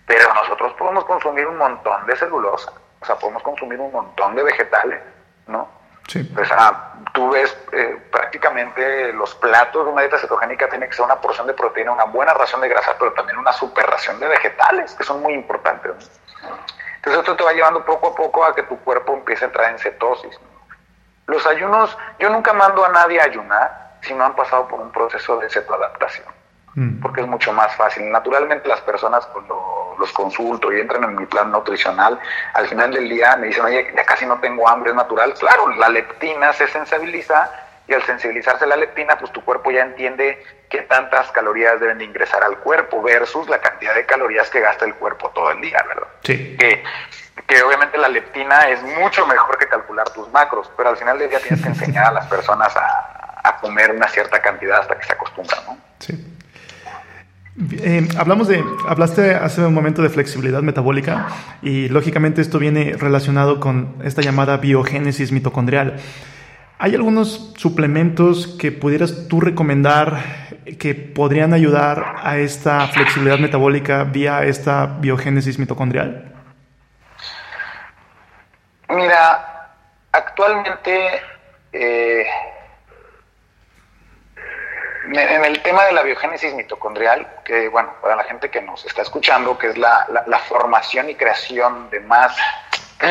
Pero nosotros podemos consumir un montón de celulosa, o sea, podemos consumir un montón de vegetales, ¿no? Sí. O sea, tú ves eh, prácticamente los platos de una dieta cetogénica tiene que ser una porción de proteína, una buena ración de grasa, pero también una super ración de vegetales, que son muy importantes. Entonces esto te va llevando poco a poco a que tu cuerpo empiece a entrar en cetosis. Los ayunos, yo nunca mando a nadie a ayunar si no han pasado por un proceso de cetoadaptación, mm. porque es mucho más fácil. Naturalmente las personas cuando los consulto y entran en mi plan nutricional, al final del día me dicen, oye, ya casi no tengo hambre, es natural. Claro, la leptina se sensibiliza y al sensibilizarse la leptina, pues tu cuerpo ya entiende qué tantas calorías deben de ingresar al cuerpo versus la cantidad de calorías que gasta el cuerpo todo el día, ¿verdad? Sí. Que que obviamente la leptina es mucho mejor que calcular tus macros, pero al final del día tienes que enseñar a las personas a, comer una cierta cantidad hasta que se acostumbran, ¿no? Sí. Eh, hablamos de, hablaste hace un momento de flexibilidad metabólica y lógicamente esto viene relacionado con esta llamada biogénesis mitocondrial. ¿Hay algunos suplementos que pudieras tú recomendar que podrían ayudar a esta flexibilidad metabólica vía esta biogénesis mitocondrial? Mira, actualmente eh, en el tema de la biogénesis mitocondrial, que bueno, para la gente que nos está escuchando, que es la, formación y creación de más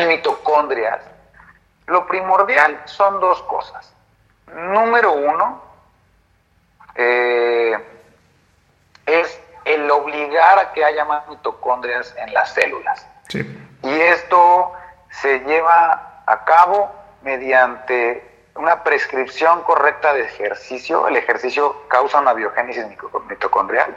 mitocondrias, lo primordial son dos cosas. Número uno, eh, es el obligar a que haya más mitocondrias en las células. Y esto se lleva a cabo mediante una prescripción correcta de ejercicio. El ejercicio causa una biogénesis mitocondrial.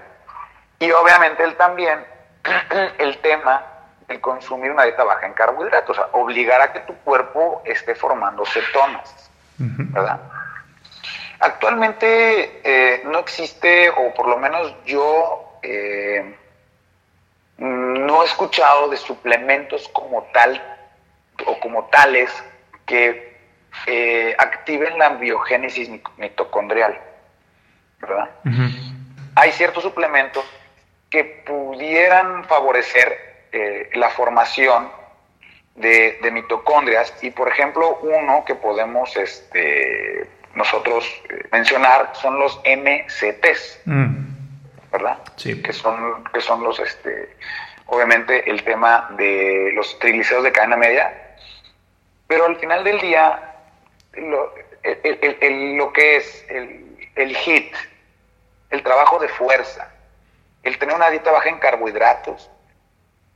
Y obviamente él también, el tema de consumir una dieta baja en carbohidratos, o sea, obligar a que tu cuerpo esté formando cetonas, ¿verdad? Actualmente eh, no existe, o por lo menos yo eh, no he escuchado de suplementos como tal o como tales que eh, activen la biogénesis mitocondrial. ¿verdad? Hay ciertos suplementos que pudieran favorecer eh, la formación de, mitocondrias y por ejemplo uno que podemos este, nosotros eh, mencionar son los MCTs, mm. ¿verdad? Sí. Que son, que son los, este, obviamente el tema de los triglicéridos de cadena media pero al final del día, lo, lo que es el, el HIT, el trabajo de fuerza, el tener una dieta baja en carbohidratos,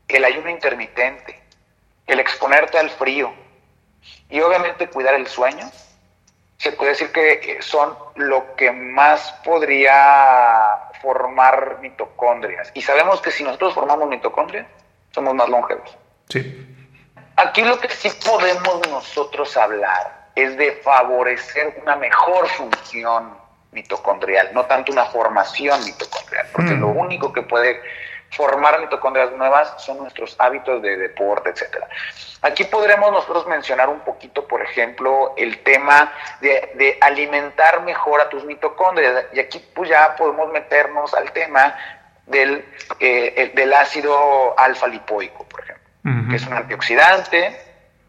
el ayuno intermitente, el exponerte al frío y obviamente cuidar el sueño, se puede decir que son lo que más podría formar mitocondrias. Y sabemos que si nosotros formamos mitocondrias, somos más longevos. Sí. Aquí lo que sí podemos nosotros hablar es de favorecer una mejor función mitocondrial, no tanto una formación mitocondrial, porque mm. lo único que puede formar mitocondrias nuevas son nuestros hábitos de deporte, etcétera. Aquí podremos nosotros mencionar un poquito, por ejemplo, el tema de, alimentar mejor a tus mitocondrias. Y aquí pues ya podemos meternos al tema del, eh, del ácido alfa lipoico, por ejemplo, que es un antioxidante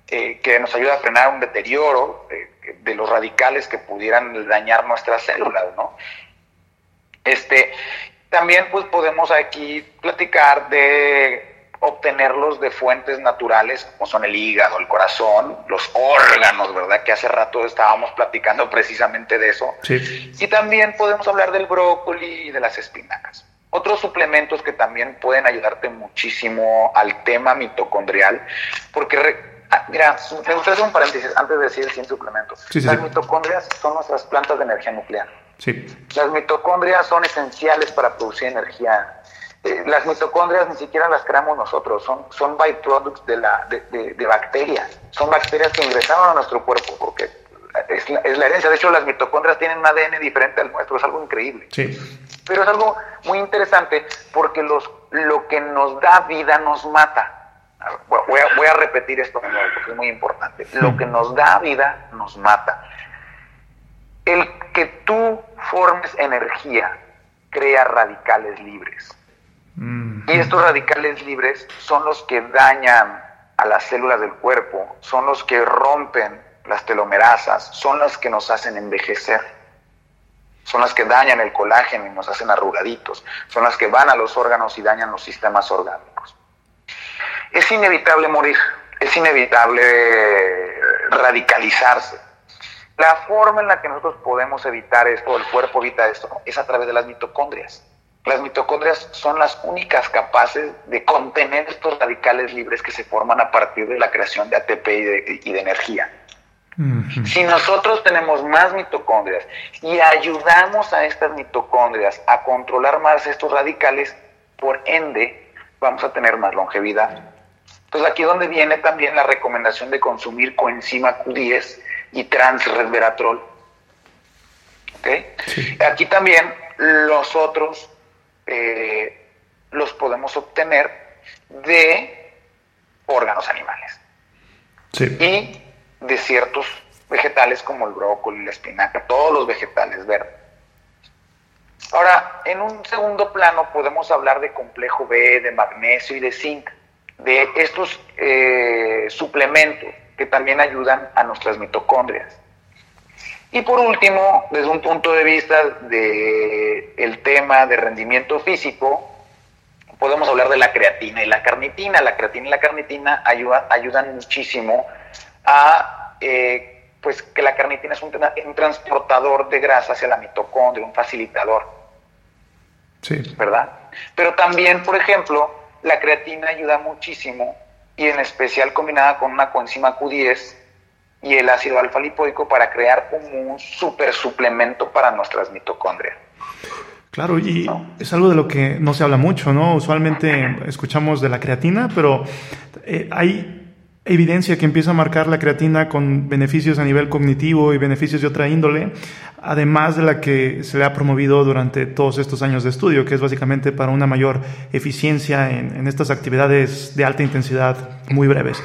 eh, que nos ayuda a frenar un deterioro eh, de los radicales que pudieran dañar nuestras células, ¿no? Este, también pues podemos aquí platicar de obtenerlos de fuentes naturales, como son el hígado, el corazón, los órganos, ¿verdad? Que hace rato estábamos platicando precisamente de eso. Sí. Y también podemos hablar del brócoli y de las espinacas. Otros suplementos que también pueden ayudarte muchísimo al tema mitocondrial, porque Ah, mira, me gustaría hacer un paréntesis antes de decir sin suplementos. Las mitocondrias son nuestras plantas de energía nuclear. Sí. Las mitocondrias son esenciales para producir energía. Eh, las mitocondrias ni siquiera las creamos nosotros, son, son byproducts de, la, de, de, bacterias. Son bacterias que ingresaron a nuestro cuerpo porque es la, es la, herencia. De hecho, las mitocondrias tienen un ADN diferente al nuestro, es algo increíble. Sí. Pero es algo muy interesante porque los, lo que nos da vida nos mata. Voy a, voy a repetir esto porque es muy importante. Lo que nos da vida nos mata. El que tú formes energía crea radicales libres. Y estos radicales libres son los que dañan a las células del cuerpo, son los que rompen las telomerasas, son las que nos hacen envejecer, son las que dañan el colágeno y nos hacen arrugaditos, son las que van a los órganos y dañan los sistemas orgánicos es inevitable morir, es inevitable radicalizarse. La forma en la que nosotros podemos evitar esto, el cuerpo evita esto, es a través de las mitocondrias. Las mitocondrias son las únicas capaces de contener estos radicales libres que se forman a partir de la creación de ATP y de, energía. Si nosotros tenemos más mitocondrias y ayudamos a estas mitocondrias a controlar más estos radicales, por ende vamos a tener más longevidad. Entonces aquí es donde viene también la recomendación de consumir coenzima Q10 y transresveratrol. ¿Okay? Aquí también los otros eh, los podemos obtener de órganos animales. Y de ciertos vegetales como el brócoli, la espinaca, todos los vegetales verdes. Ahora, en un segundo plano podemos hablar de complejo B, de magnesio y de zinc de estos eh, suplementos que también ayudan a nuestras mitocondrias. Y por último, desde un punto de vista del el tema de rendimiento físico, podemos hablar de la creatina y la carnitina. La creatina y la carnitina ayudan muchísimo a eh, pues que la carnitina es un, un, transportador de grasa hacia la mitocondria, un facilitador. Sí. ¿Verdad? Pero también, por ejemplo, la creatina ayuda muchísimo y en especial combinada con una coenzima Q10 y el ácido alfa lipoico para crear como un super suplemento para nuestras mitocondrias. Claro, y es algo de lo que no se habla mucho, ¿no? Usualmente escuchamos de la creatina, pero eh, hay evidencia que empieza a marcar la creatina con beneficios a nivel cognitivo y beneficios de otra índole, además de la que se le ha promovido durante todos estos años de estudio, que es básicamente para una mayor eficiencia en, estas actividades de alta intensidad muy breves.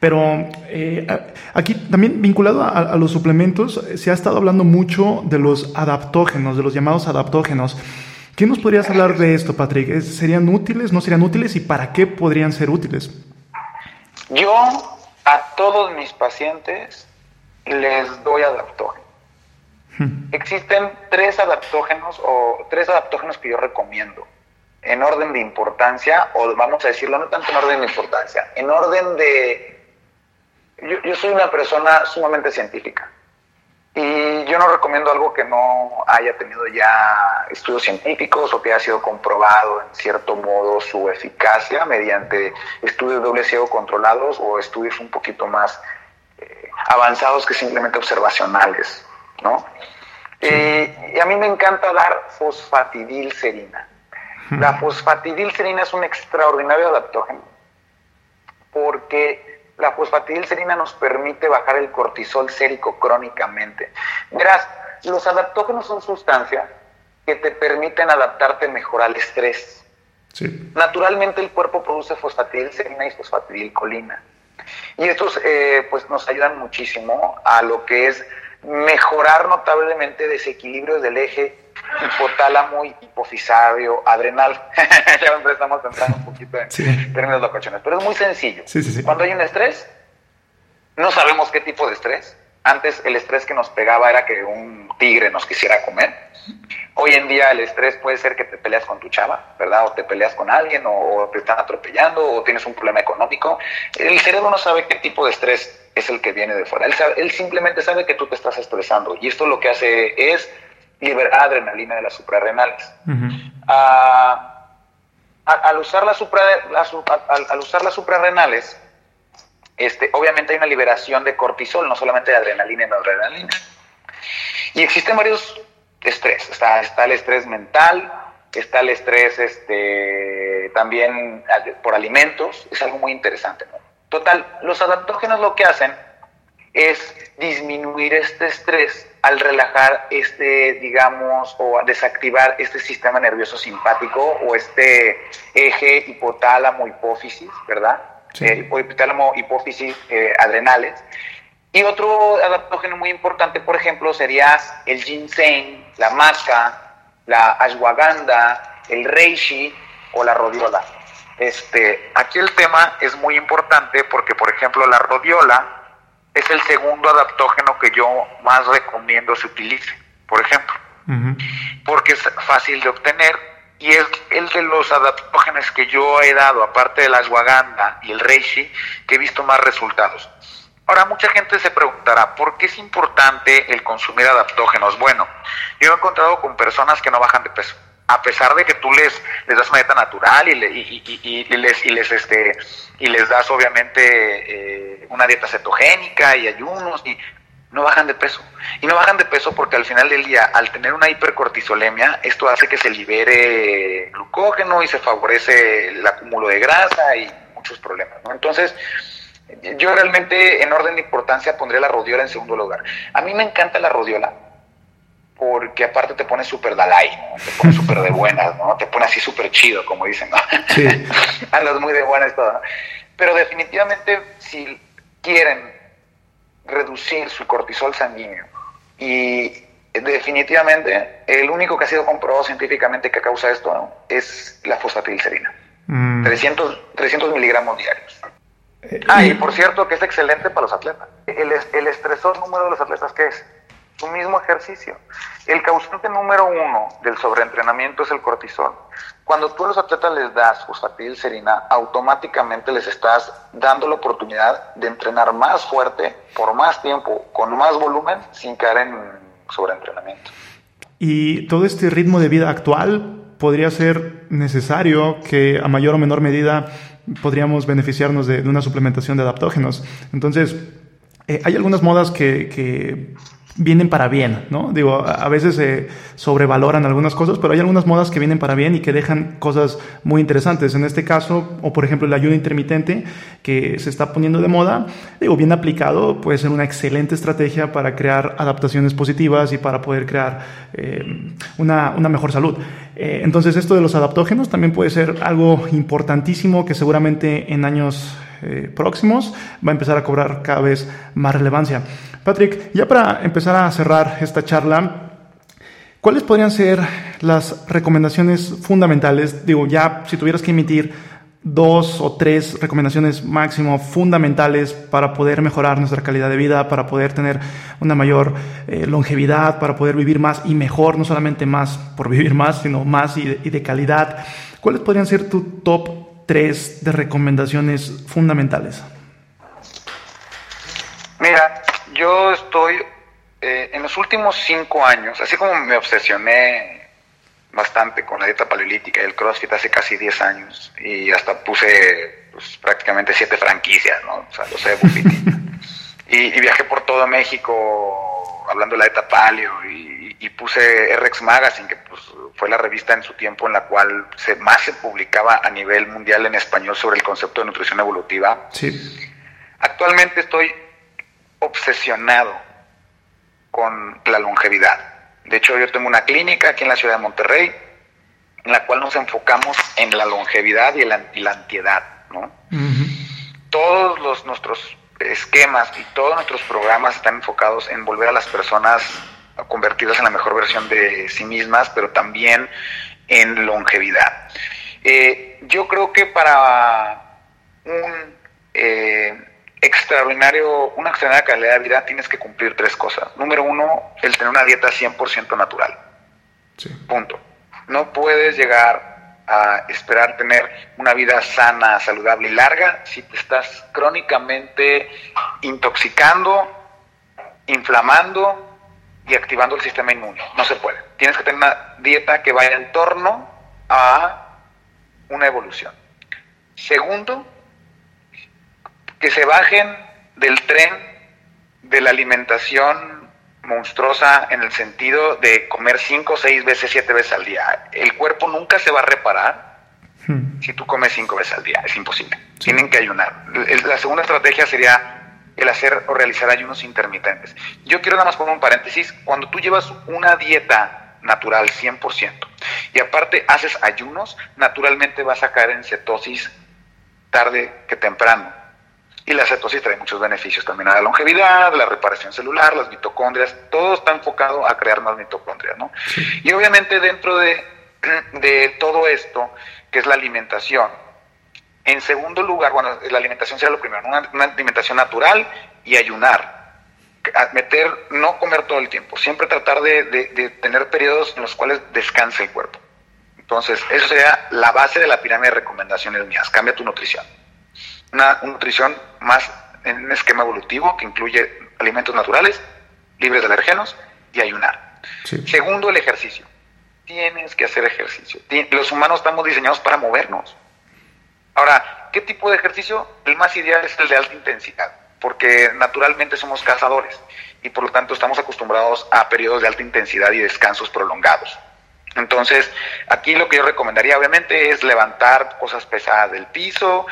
Pero eh, aquí también vinculado a, los suplementos, se ha estado hablando mucho de los adaptógenos, de los llamados adaptógenos. ¿Qué nos podrías hablar de esto, Patrick? ¿Serían útiles, no serían útiles y para qué podrían ser útiles? Yo a todos mis pacientes les doy adaptógenos. Hmm. Existen tres adaptógenos o tres adaptógenos que yo recomiendo en orden de importancia, o vamos a decirlo no tanto en orden de importancia, en orden de... Yo, yo soy una persona sumamente científica y yo no recomiendo algo que no haya tenido ya estudios científicos o que haya sido comprobado en cierto modo su eficacia mediante estudios doble ciego controlados o estudios un poquito más eh, avanzados que simplemente observacionales, ¿no? Eh, y a mí me encanta dar fosfatidilcerina. La fosfatidilcerina es un extraordinario adaptógeno porque la fosfatidilcerina nos permite bajar el cortisol sérico crónicamente. Verás, los adaptógenos son sustancias que te permiten adaptarte mejor al estrés. Naturalmente el cuerpo produce fosfatidilcerina y fosfatidilcolina. Y estos eh, pues nos ayudan muchísimo a lo que es mejorar notablemente desequilibrios del eje hipotálamo, hipofisario, adrenal. ya estamos entrando un poquito en términos locochones, pero es muy sencillo. Cuando hay un estrés, no sabemos qué tipo de estrés. Antes el estrés que nos pegaba era que un tigre nos quisiera comer. Hoy en día el estrés puede ser que te peleas con tu chava, ¿verdad? O te peleas con alguien, o, te están atropellando, o tienes un problema económico. El cerebro no sabe qué tipo de estrés es el que viene de fuera. Él, él simplemente sabe que tú te estás estresando. Y esto lo que hace es liberar adrenalina de las suprarrenales. Ah, al, usar las al, usar las suprarrenales, este, obviamente hay una liberación de cortisol, no solamente de adrenalina y noradrenalina. Y existen varios estrés. Está, está el estrés mental, está el estrés este, también por alimentos, es algo muy interesante. Total, los adaptógenos lo que hacen es disminuir este estrés al relajar este, digamos, o desactivar este sistema nervioso simpático o este eje hipotálamo hipófisis, ¿verdad? Eh, hipotálamo hipófisis eh, adrenales. Y otro adaptógeno muy importante, por ejemplo, sería el ginseng, la maca, la ashwagandha, el reishi o la rodiola. Este, aquí el tema es muy importante porque, por ejemplo, la rodiola es el segundo adaptógeno que yo más recomiendo se utilice, por ejemplo, porque es fácil de obtener y es el de los adaptógenos que yo he dado, aparte de la ashwagandha y el reishi, que he visto más resultados. Ahora, mucha gente se preguntará, ¿por qué es importante el consumir adaptógenos? Bueno, yo he encontrado con personas que no bajan de peso a pesar de que tú les, les das una dieta natural y, les, y les, este, y les das obviamente eh, una dieta cetogénica y ayunos, y no bajan de peso. Y no bajan de peso porque al final del día, al tener una hipercortisolemia, esto hace que se libere glucógeno y se favorece el acúmulo de grasa y muchos problemas. Entonces, yo realmente en orden de importancia pondría la rodiola en segundo lugar. A mí me encanta la rodiola porque aparte te pone súper Dalai, ¿no? Te pone súper de buenas, ¿no? Te pone así súper chido, como dicen, ¿no? Sí. Andas muy de buenas todo, ¿no? Pero definitivamente, si quieren reducir su cortisol sanguíneo y definitivamente el único que ha sido comprobado científicamente que causa esto ¿no? es la fosfatidilcerina. 300, mm. 300 miligramos diarios. Eh, ah, y por cierto que es excelente para los atletas. El, el estresor número de los atletas, ¿qué es? Su mismo ejercicio. El causante número uno del sobreentrenamiento es el cortisol. Cuando tú a los atletas les das fosfatidilcerina, automáticamente les estás dando la oportunidad de entrenar más fuerte, por más tiempo, con más volumen, sin caer en sobreentrenamiento. Y todo este ritmo de vida actual podría ser necesario que a mayor o menor medida podríamos beneficiarnos de, una suplementación de adaptógenos. Entonces, eh, hay algunas modas que vienen para bien, ¿no? Digo, a veces se sobrevaloran algunas cosas, pero hay algunas modas que vienen para bien y que dejan cosas muy interesantes. En este caso, o por ejemplo el ayuno intermitente que se está poniendo de moda, digo, bien aplicado puede ser una excelente estrategia para crear adaptaciones positivas y para poder crear eh, una, una, mejor salud. Eh, entonces esto de los adaptógenos también puede ser algo importantísimo que seguramente en años eh, próximos va a empezar a cobrar cada vez más relevancia. Patrick, ya para empezar a cerrar esta charla, ¿cuáles podrían ser las recomendaciones fundamentales? Digo, ya si tuvieras que emitir dos o tres recomendaciones máximo fundamentales para poder mejorar nuestra calidad de vida, para poder tener una mayor eh, longevidad, para poder vivir más y mejor, no solamente más por vivir más, sino más y de, y de calidad. ¿Cuáles podrían ser tu top tres de recomendaciones fundamentales? Mira, yo estoy eh, en los últimos cinco años, así como me obsesioné bastante con la dieta paleolítica y el CrossFit hace casi 10 años, y hasta puse pues, prácticamente siete franquicias, ¿no? O sea, lo sé, y, y viajé por todo México hablando de la dieta paleo y y, puse RX Magazine, que pues, fue la revista en su tiempo en la cual se, más se publicaba a nivel mundial en español sobre el concepto de nutrición evolutiva. Sí. Actualmente estoy obsesionado con la longevidad. De hecho, yo tengo una clínica aquí en la ciudad de Monterrey, en la cual nos enfocamos en la longevidad y, la antiedad, ¿no? Todos los, nuestros esquemas y todos nuestros programas están enfocados en volver a las personas convertidas en la mejor versión de sí mismas, pero también en longevidad. Eh, yo creo que para un eh, extraordinario, una extraordinaria calidad de vida tienes que cumplir tres cosas. Número uno, el tener una dieta 100% natural. Punto. No puedes llegar a esperar tener una vida sana, saludable y larga si te estás crónicamente intoxicando, inflamando y activando el sistema inmune. No se puede. Tienes que tener una dieta que vaya en torno a una evolución. Segundo, que se bajen del tren de la alimentación monstruosa en el sentido de comer cinco, seis veces, siete veces al día. El cuerpo nunca se va a reparar hmm. si tú comes cinco veces al día. Es imposible. Tienen que ayunar. La segunda estrategia sería el hacer o realizar ayunos intermitentes. Yo quiero nada más poner un paréntesis, cuando tú llevas una dieta natural 100% y aparte haces ayunos, naturalmente vas a caer en cetosis tarde que temprano. Y la cetosis trae muchos beneficios también a la longevidad, la reparación celular, las mitocondrias, todo está enfocado a crear más mitocondrias, ¿no? Y obviamente dentro de, de todo esto, que es la alimentación, en segundo lugar, bueno, la alimentación será lo primero, una, alimentación natural y ayunar. meter, no comer todo el tiempo, siempre tratar de, tener periodos en los cuales descanse el cuerpo. Entonces, eso sería la base de la pirámide de recomendaciones mías. Cambia tu nutrición. Una, nutrición más en un esquema evolutivo que incluye alimentos naturales, libres de alergenos y ayunar. Segundo, el ejercicio. Tienes que hacer ejercicio. Los humanos estamos diseñados para movernos. Ahora, ¿qué tipo de ejercicio? El más ideal es el de alta intensidad, porque naturalmente somos cazadores y por lo tanto estamos acostumbrados a periodos de alta intensidad y descansos prolongados. Entonces, aquí lo que yo recomendaría obviamente es levantar cosas pesadas del piso,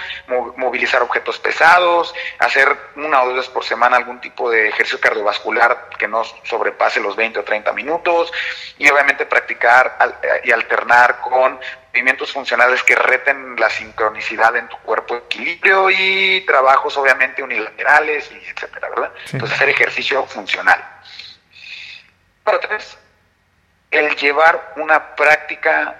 movilizar objetos pesados, hacer una o dos veces por semana algún tipo de ejercicio cardiovascular que no sobrepase los 20 o 30 minutos y obviamente practicar y alternar con movimientos funcionales que reten la sincronicidad en tu cuerpo, equilibrio y trabajos obviamente unilaterales y etcétera, ¿verdad? Entonces hacer ejercicio funcional. Para tres, el llevar una práctica,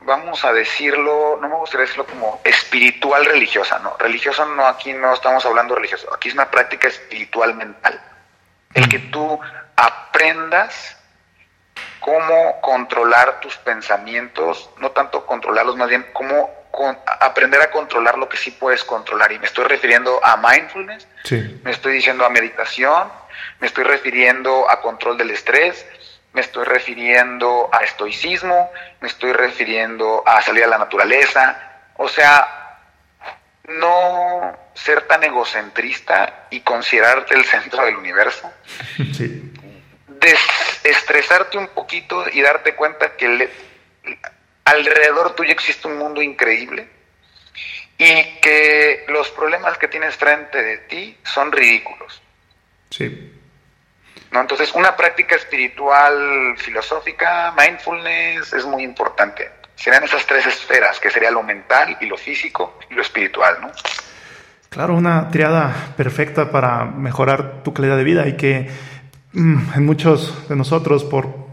vamos a decirlo, no me gustaría decirlo como espiritual religiosa, no, religioso no, aquí no estamos hablando religioso, aquí es una práctica espiritual mental. El que tú aprendas cómo controlar tus pensamientos, no tanto controlarlos, más bien cómo aprender a controlar lo que sí puedes controlar. Y me estoy refiriendo a mindfulness, me estoy diciendo a meditación, me estoy refiriendo a control del estrés, me estoy refiriendo a estoicismo, me estoy refiriendo a salir a la naturaleza, o sea, no ser tan egocentrista y considerarte el centro del universo. Sí. Desestresarte un poquito y darte cuenta que alrededor tuyo existe un mundo increíble y que los problemas que tienes frente de ti son ridículos. Sí. Entonces, una práctica espiritual, filosófica, mindfulness, es muy importante. Serían esas tres esferas, que sería lo mental y lo físico y lo espiritual, ¿no? Claro, una triada perfecta para mejorar tu calidad de vida y que mm, en muchos de nosotros, por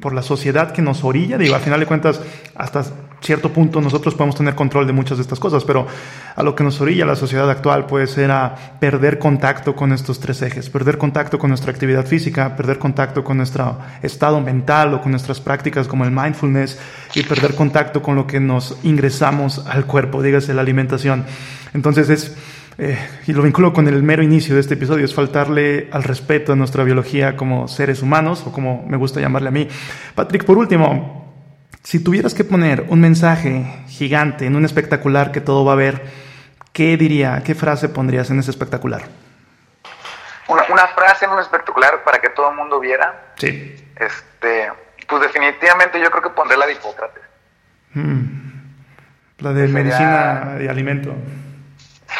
por la sociedad que nos orilla, digo, al final de cuentas, hasta cierto punto nosotros podemos tener control de muchas de estas cosas, pero a lo que nos orilla la sociedad actual puede ser a perder contacto con estos tres ejes, perder contacto con nuestra actividad física, perder contacto con nuestro estado mental o con nuestras prácticas como el mindfulness y perder contacto con lo que nos ingresamos al cuerpo, dígase la alimentación. Entonces es eh, y lo vinculo con el mero inicio de este episodio, es faltarle al respeto a nuestra biología como seres humanos, o como me gusta llamarle a mí. Patrick, por último, si tuvieras que poner un mensaje gigante en un espectacular que todo va a ver, ¿qué diría, qué frase pondrías en ese espectacular? Una, frase en un espectacular para que todo el mundo viera. Sí. Este, pues definitivamente yo creo que pondré la de Hipócrates. Mm. La de medicina y alimento.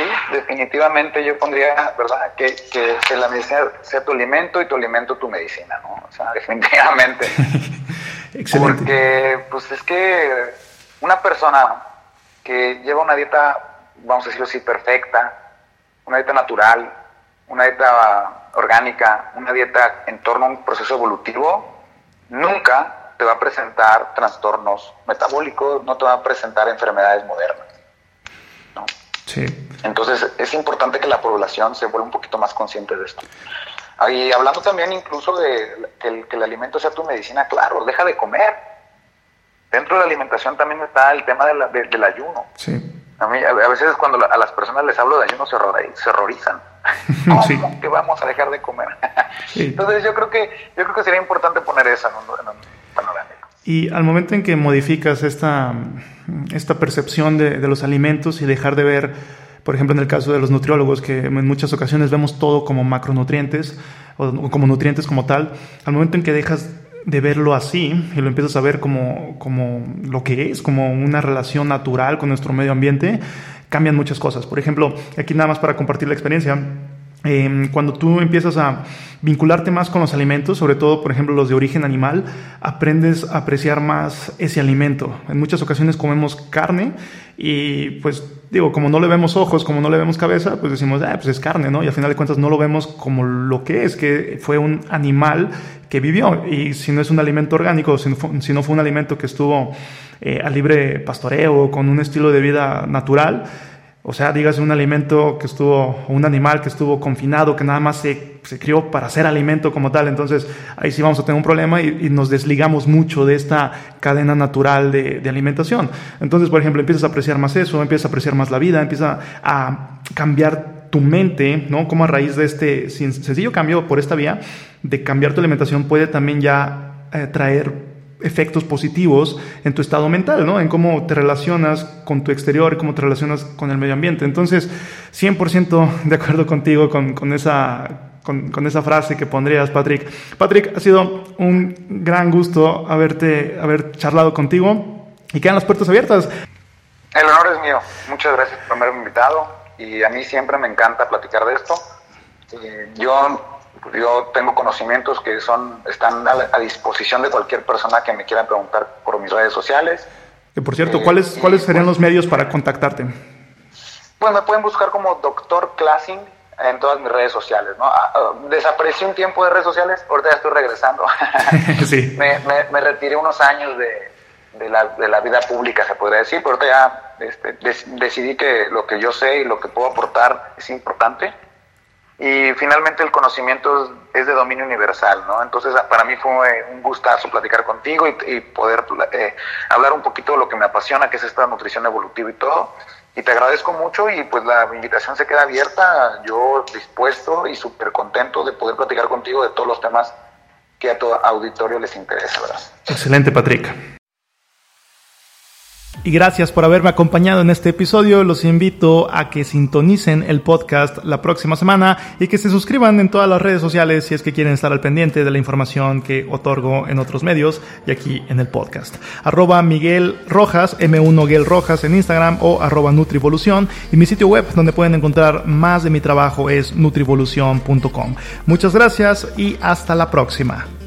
Sí, definitivamente yo pondría, ¿verdad? Que, que, la medicina sea tu alimento y tu alimento tu medicina, ¿no? O sea, definitivamente. Excelente. Porque, pues es que una persona que lleva una dieta, vamos a decirlo así, perfecta, una dieta natural, una dieta orgánica, una dieta en torno a un proceso evolutivo, nunca te va a presentar trastornos metabólicos, no te va a presentar enfermedades modernas. Entonces es importante que la población se vuelva un poquito más consciente de esto. Y hablando también incluso de que el, que el alimento sea tu medicina, claro, deja de comer. Dentro de la alimentación también está el tema del ayuno. Sí. A, mí, a veces cuando a las personas les hablo de ayuno se, horrorizan. ¿Cómo sí. que vamos a dejar de comer? Entonces yo creo que yo creo que sería importante poner eso en un, y al momento en que modificas esta, esta percepción de, de, los alimentos y dejar de ver, por ejemplo, en el caso de los nutriólogos, que en muchas ocasiones vemos todo como macronutrientes o como nutrientes como tal, al momento en que dejas de verlo así y lo empiezas a ver como, como lo que es, como una relación natural con nuestro medio ambiente, cambian muchas cosas. Por ejemplo, aquí nada más para compartir la experiencia, Em, cuando tú empiezas a vincularte más con los alimentos, sobre todo, por ejemplo, los de origen animal, aprendes a apreciar más ese alimento. En muchas ocasiones comemos carne y, pues, digo, como no le vemos ojos, como no le vemos cabeza, pues decimos, ah, pues es carne, ¿no? Y al final de cuentas no lo vemos como lo que es, que fue un animal que vivió. Y si no es un alimento orgánico, si no fue, un alimento que estuvo eh, a libre pastoreo, con un estilo de vida natural, o sea, dígase un alimento que estuvo, un animal que estuvo confinado, que nada más se, se crió para ser alimento como tal. Entonces, ahí sí vamos a tener un problema y, nos desligamos mucho de esta cadena natural de, alimentación. Entonces, por ejemplo, empiezas a apreciar más eso, empiezas a apreciar más la vida, empieza a cambiar tu mente, ¿no? Como a raíz de este sencillo cambio por esta vía, de cambiar tu alimentación puede también ya eh, traer efectos positivos en tu estado mental, ¿no? En cómo te relacionas con tu exterior, cómo te relacionas con el medio ambiente. Entonces, 100% de acuerdo contigo con, con esa, con, con, esa frase que pondrías, Patrick. Patrick, ha sido un gran gusto haberte, haber charlado contigo y quedan las puertas abiertas. El honor es mío. Muchas gracias por haberme invitado y a mí siempre me encanta platicar de esto. Eh, yo yo tengo conocimientos que son están a, disposición de cualquier persona que me quiera preguntar por mis redes sociales. Que por cierto, ¿cuáles, eh, ¿cuáles serían los medios para contactarte? Pues me pueden buscar como Doctor Classing en todas mis redes sociales, ¿no? Ah, ah, desaparecí un tiempo de redes sociales, ahorita ya estoy regresando. sí. me, me, retiré unos años de, de, la, de, la, vida pública, se podría decir, pero ahorita ya este, decidí que lo que yo sé y lo que puedo aportar es importante y finalmente el conocimiento es de dominio universal, ¿no? Entonces para mí fue un gustazo platicar contigo y, poder eh, hablar un poquito de lo que me apasiona, que es esta nutrición evolutiva y todo. Y te agradezco mucho y pues la invitación se queda abierta, yo dispuesto y súper contento de poder platicar contigo de todos los temas que a tu auditorio les interesa, ¿verdad? Excelente, Patrick. Y gracias por haberme acompañado en este episodio. Los invito a que sintonicen el podcast la próxima semana y que se suscriban en todas las redes sociales si es que quieren estar al pendiente de la información que otorgo en otros medios y aquí en el podcast. Arroba Miguel Rojas, M1 Miguel en Instagram o arroba Nutrivolución y mi sitio web donde pueden encontrar más de mi trabajo es nutrivolución.com. Muchas gracias y hasta la próxima.